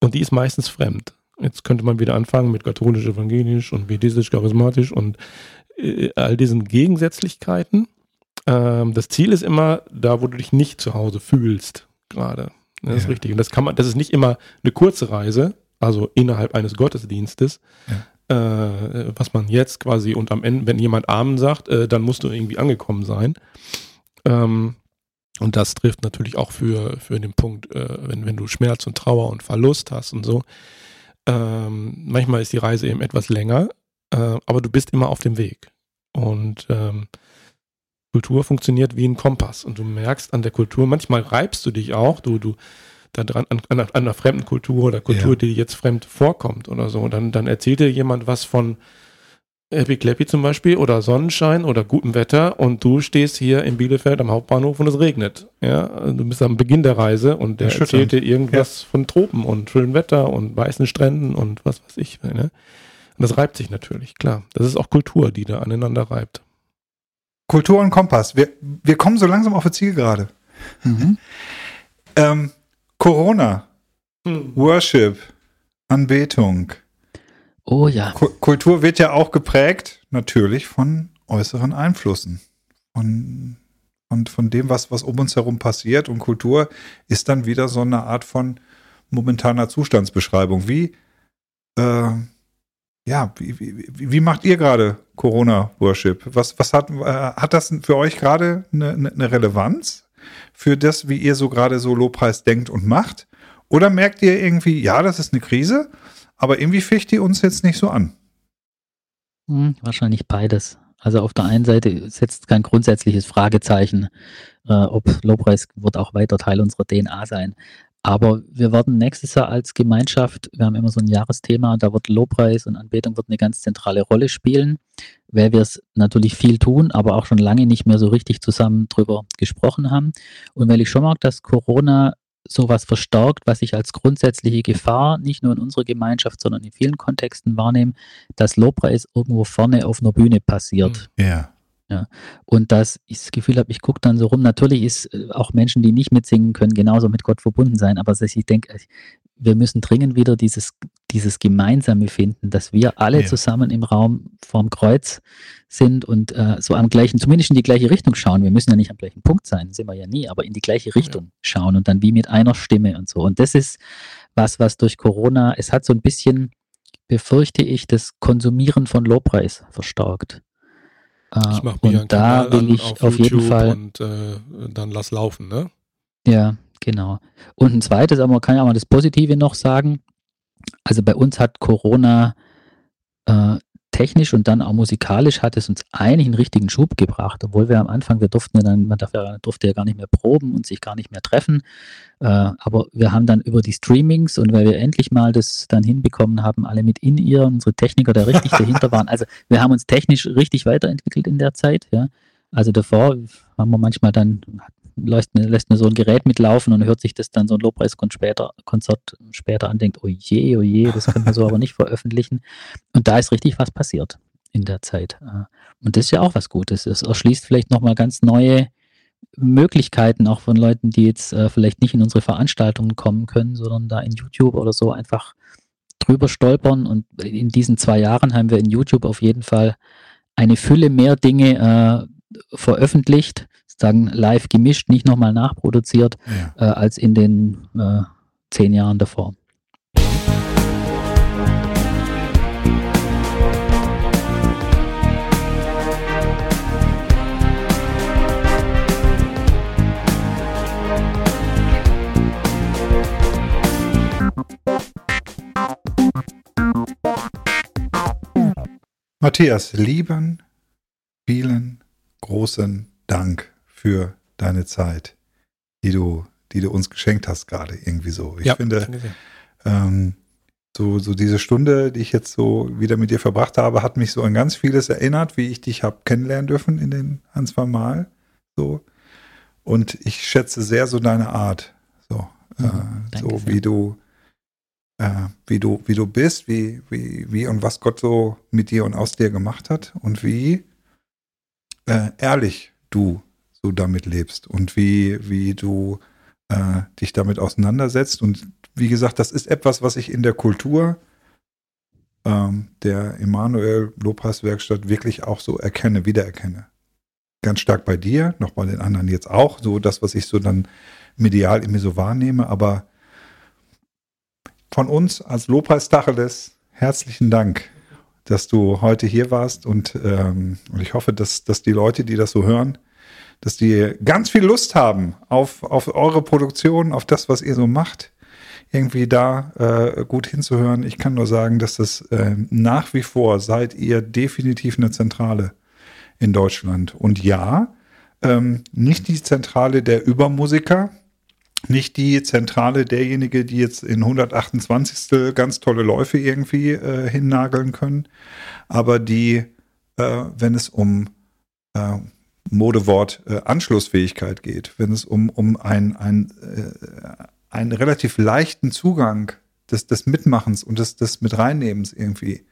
und die ist meistens fremd. Jetzt könnte man wieder anfangen mit katholisch, evangelisch und vedistisch, charismatisch und äh, all diesen Gegensätzlichkeiten. Ähm, das Ziel ist immer, da wo du dich nicht zu Hause fühlst, gerade. Das ja. ist richtig. Und das kann man, das ist nicht immer eine kurze Reise, also innerhalb eines Gottesdienstes, ja. äh, was man jetzt quasi und am Ende, wenn jemand Amen sagt, äh, dann musst du irgendwie angekommen sein. Ähm, und das trifft natürlich auch für, für den Punkt, äh, wenn, wenn du Schmerz und Trauer und Verlust hast und so. Ähm, manchmal ist die Reise eben etwas länger, äh, aber du bist immer auf dem Weg. Und ähm, Kultur funktioniert wie ein Kompass. Und du merkst an der Kultur, manchmal reibst du dich auch, du, du da dran an, an, einer fremden Kultur oder Kultur, ja. die jetzt fremd vorkommt oder so. Und dann, dann erzählt dir jemand was von Happy Clappy zum Beispiel oder Sonnenschein oder gutem Wetter und du stehst hier in Bielefeld am Hauptbahnhof und es regnet. Ja, du bist am Beginn der Reise und der erzählt dir irgendwas ja. von Tropen und schönem Wetter und weißen Stränden und was weiß ich. Ne? Und das reibt sich natürlich, klar. Das ist auch Kultur, die da aneinander reibt. Kultur und Kompass. Wir, wir kommen so langsam auf das Ziel gerade. Mhm. ähm, Corona, hm. Worship, Anbetung. Oh ja. Kultur wird ja auch geprägt, natürlich, von äußeren Einflüssen. Von, von, von dem, was, was um uns herum passiert. Und Kultur ist dann wieder so eine Art von momentaner Zustandsbeschreibung. Wie, äh, ja, wie, wie, wie, macht ihr gerade Corona-Worship? Was, was hat, äh, hat das für euch gerade eine, eine Relevanz für das, wie ihr so gerade so Lobpreis denkt und macht? Oder merkt ihr irgendwie, ja, das ist eine Krise, aber irgendwie ficht die uns jetzt nicht so an. Hm, wahrscheinlich beides. Also auf der einen Seite setzt kein grundsätzliches Fragezeichen, äh, ob Lobpreis wird auch weiter Teil unserer DNA sein. Aber wir werden nächstes Jahr als Gemeinschaft, wir haben immer so ein Jahresthema, da wird Lobpreis und Anbetung wird eine ganz zentrale Rolle spielen, weil wir es natürlich viel tun, aber auch schon lange nicht mehr so richtig zusammen drüber gesprochen haben. Und weil ich schon mag, dass Corona sowas verstärkt, was ich als grundsätzliche Gefahr nicht nur in unserer Gemeinschaft, sondern in vielen Kontexten wahrnehme, dass Lobpreis irgendwo vorne auf einer Bühne passiert. Hm. Ja. Ja. Und dass ich das Gefühl habe, ich gucke dann so rum. Natürlich ist äh, auch Menschen, die nicht mitsingen können, genauso mit Gott verbunden sein. Aber ich denke, wir müssen dringend wieder dieses, dieses Gemeinsame finden, dass wir alle ja. zusammen im Raum vorm Kreuz sind und äh, so am gleichen, zumindest in die gleiche Richtung schauen. Wir müssen ja nicht am gleichen Punkt sein, sind wir ja nie, aber in die gleiche Richtung ja. schauen und dann wie mit einer Stimme und so. Und das ist was, was durch Corona, es hat so ein bisschen, befürchte ich, das Konsumieren von Lobpreis verstärkt. Äh, ich mache mir und da will ich auf, auf jeden Fall und äh, dann lass laufen, ne? Ja, Genau. Und ein zweites, aber man kann ja auch mal das Positive noch sagen. Also bei uns hat Corona äh, technisch und dann auch musikalisch hat es uns eigentlich einen richtigen Schub gebracht, obwohl wir am Anfang, wir durften ja dann, man durfte ja gar nicht mehr proben und sich gar nicht mehr treffen. Äh, aber wir haben dann über die Streamings und weil wir endlich mal das dann hinbekommen haben, alle mit in ihr, unsere Techniker da richtig dahinter waren. Also wir haben uns technisch richtig weiterentwickelt in der Zeit, ja. Also davor haben wir manchmal dann, lässt, lässt mir so ein Gerät mitlaufen und hört sich das dann so ein Lobpreiskonzert später, Konzert später an, denkt, oh je, oh je, das können wir so aber nicht veröffentlichen. Und da ist richtig was passiert in der Zeit. Äh, und das ist ja auch was Gutes. Es erschließt vielleicht nochmal ganz neue Möglichkeiten auch von Leuten, die jetzt äh, vielleicht nicht in unsere Veranstaltungen kommen können, sondern da in YouTube oder so einfach drüber stolpern. Und in diesen zwei Jahren haben wir in YouTube auf jeden Fall eine Fülle mehr Dinge äh, veröffentlicht, sozusagen live gemischt, nicht nochmal nachproduziert, ja. äh, als in den äh, zehn Jahren davor. Matthias, lieben, vielen großen Dank für deine Zeit, die du, die du uns geschenkt hast, gerade irgendwie so. Ich ja, finde, ähm, so, so diese Stunde, die ich jetzt so wieder mit dir verbracht habe, hat mich so an ganz vieles erinnert, wie ich dich habe kennenlernen dürfen in den ein, zwei Mal. So. Und ich schätze sehr so deine Art. So, mhm, äh, so wie du, äh, wie du, wie du bist, wie, wie, wie und was Gott so mit dir und aus dir gemacht hat und wie äh, ehrlich du so damit lebst und wie, wie du äh, dich damit auseinandersetzt. Und wie gesagt, das ist etwas, was ich in der Kultur ähm, der Emanuel Lopez Werkstatt wirklich auch so erkenne, wiedererkenne. Ganz stark bei dir, noch bei den anderen jetzt auch, so das, was ich so dann medial irgendwie so wahrnehme, aber von uns als Lopez Tacheles herzlichen Dank, dass du heute hier warst und, ähm, und ich hoffe, dass, dass die Leute, die das so hören, dass die ganz viel Lust haben auf, auf eure Produktion, auf das, was ihr so macht irgendwie da äh, gut hinzuhören. Ich kann nur sagen, dass das äh, nach wie vor seid ihr definitiv eine Zentrale in Deutschland. Und ja, ähm, nicht die Zentrale der Übermusiker, nicht die Zentrale derjenige, die jetzt in 128. ganz tolle Läufe irgendwie äh, hinnageln können, aber die, äh, wenn es um äh, Modewort äh, Anschlussfähigkeit geht, wenn es um, um ein, ein äh, einen relativ leichten Zugang des, des Mitmachens und des, des mit irgendwie.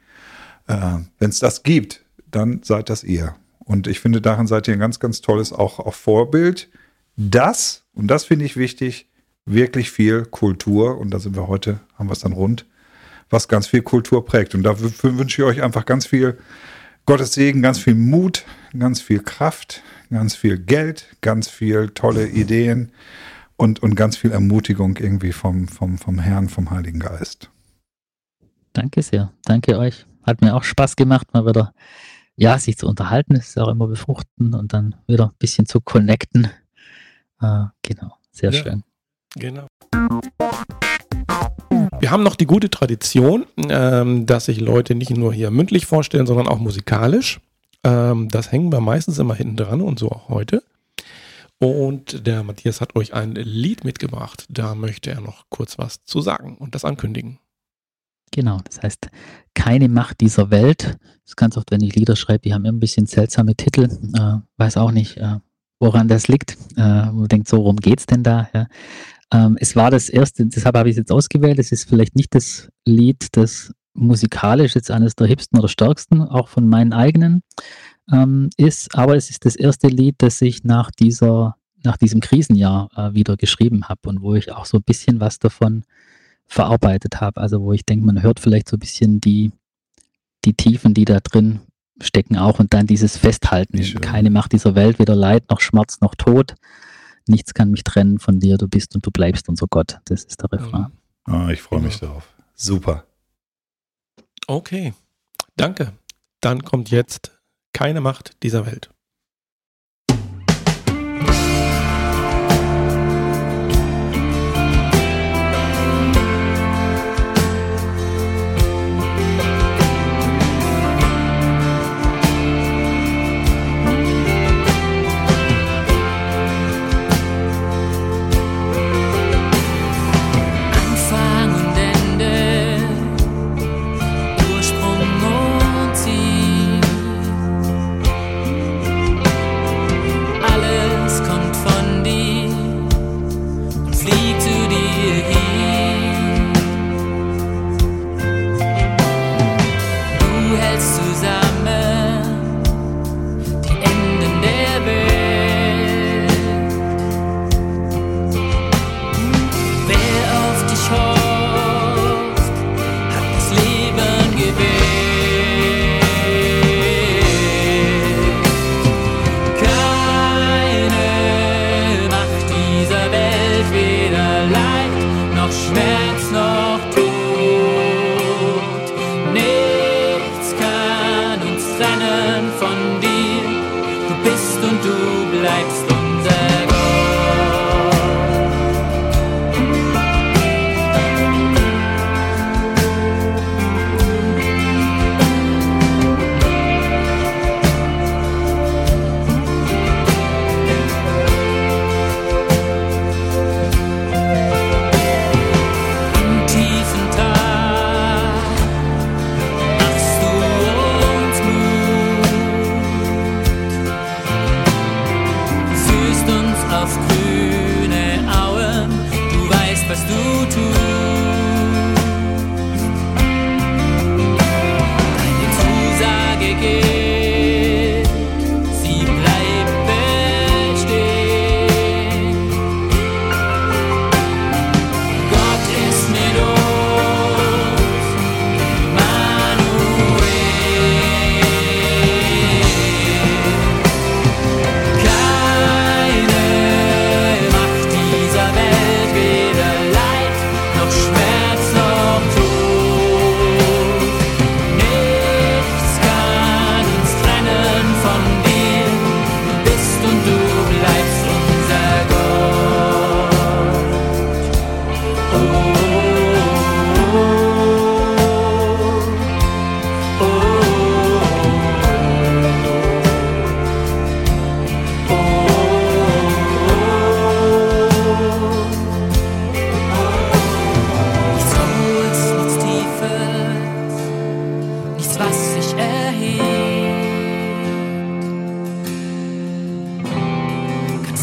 Äh, Wenn es das gibt, dann seid das ihr. Und ich finde, darin seid ihr ein ganz, ganz tolles auch, auch Vorbild. Das, und das finde ich wichtig, wirklich viel Kultur, und da sind wir heute, haben wir es dann rund, was ganz viel Kultur prägt. Und dafür wünsche ich euch einfach ganz viel Gottes Segen, ganz viel Mut, ganz viel Kraft, ganz viel Geld, ganz viel tolle Ideen und, und ganz viel Ermutigung irgendwie vom, vom, vom Herrn, vom Heiligen Geist. Danke sehr. Danke euch. Hat mir auch Spaß gemacht, mal wieder, ja, sich zu unterhalten. Ist auch immer befruchten und dann wieder ein bisschen zu connecten. Äh, genau. Sehr ja, schön. Genau. Wir haben noch die gute Tradition, ähm, dass sich Leute nicht nur hier mündlich vorstellen, sondern auch musikalisch. Ähm, das hängen wir meistens immer hinten dran und so auch heute. Und der Matthias hat euch ein Lied mitgebracht. Da möchte er noch kurz was zu sagen und das ankündigen. Genau, das heißt, keine Macht dieser Welt. Das ist ganz oft, wenn ich Lieder schreibe, die haben immer ein bisschen seltsame Titel. Äh, weiß auch nicht, äh, woran das liegt. Äh, man denkt, so, worum geht es denn da? Ja. Ähm, es war das erste, deshalb habe ich es jetzt ausgewählt. Es ist vielleicht nicht das Lied, das musikalisch jetzt eines der hipsten oder stärksten, auch von meinen eigenen ähm, ist, aber es ist das erste Lied, das ich nach dieser, nach diesem Krisenjahr äh, wieder geschrieben habe und wo ich auch so ein bisschen was davon verarbeitet habe. Also wo ich denke, man hört vielleicht so ein bisschen die, die Tiefen, die da drin stecken auch und dann dieses Festhalten. Keine Macht dieser Welt, weder Leid noch Schmerz noch Tod. Nichts kann mich trennen von dir, du bist und du bleibst unser Gott. Das ist der Refrain. Oh, ich freue mich darauf. Super. Okay, danke. Dann kommt jetzt keine Macht dieser Welt.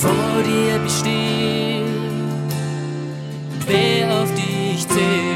vor dir besteht, wer auf dich zählt.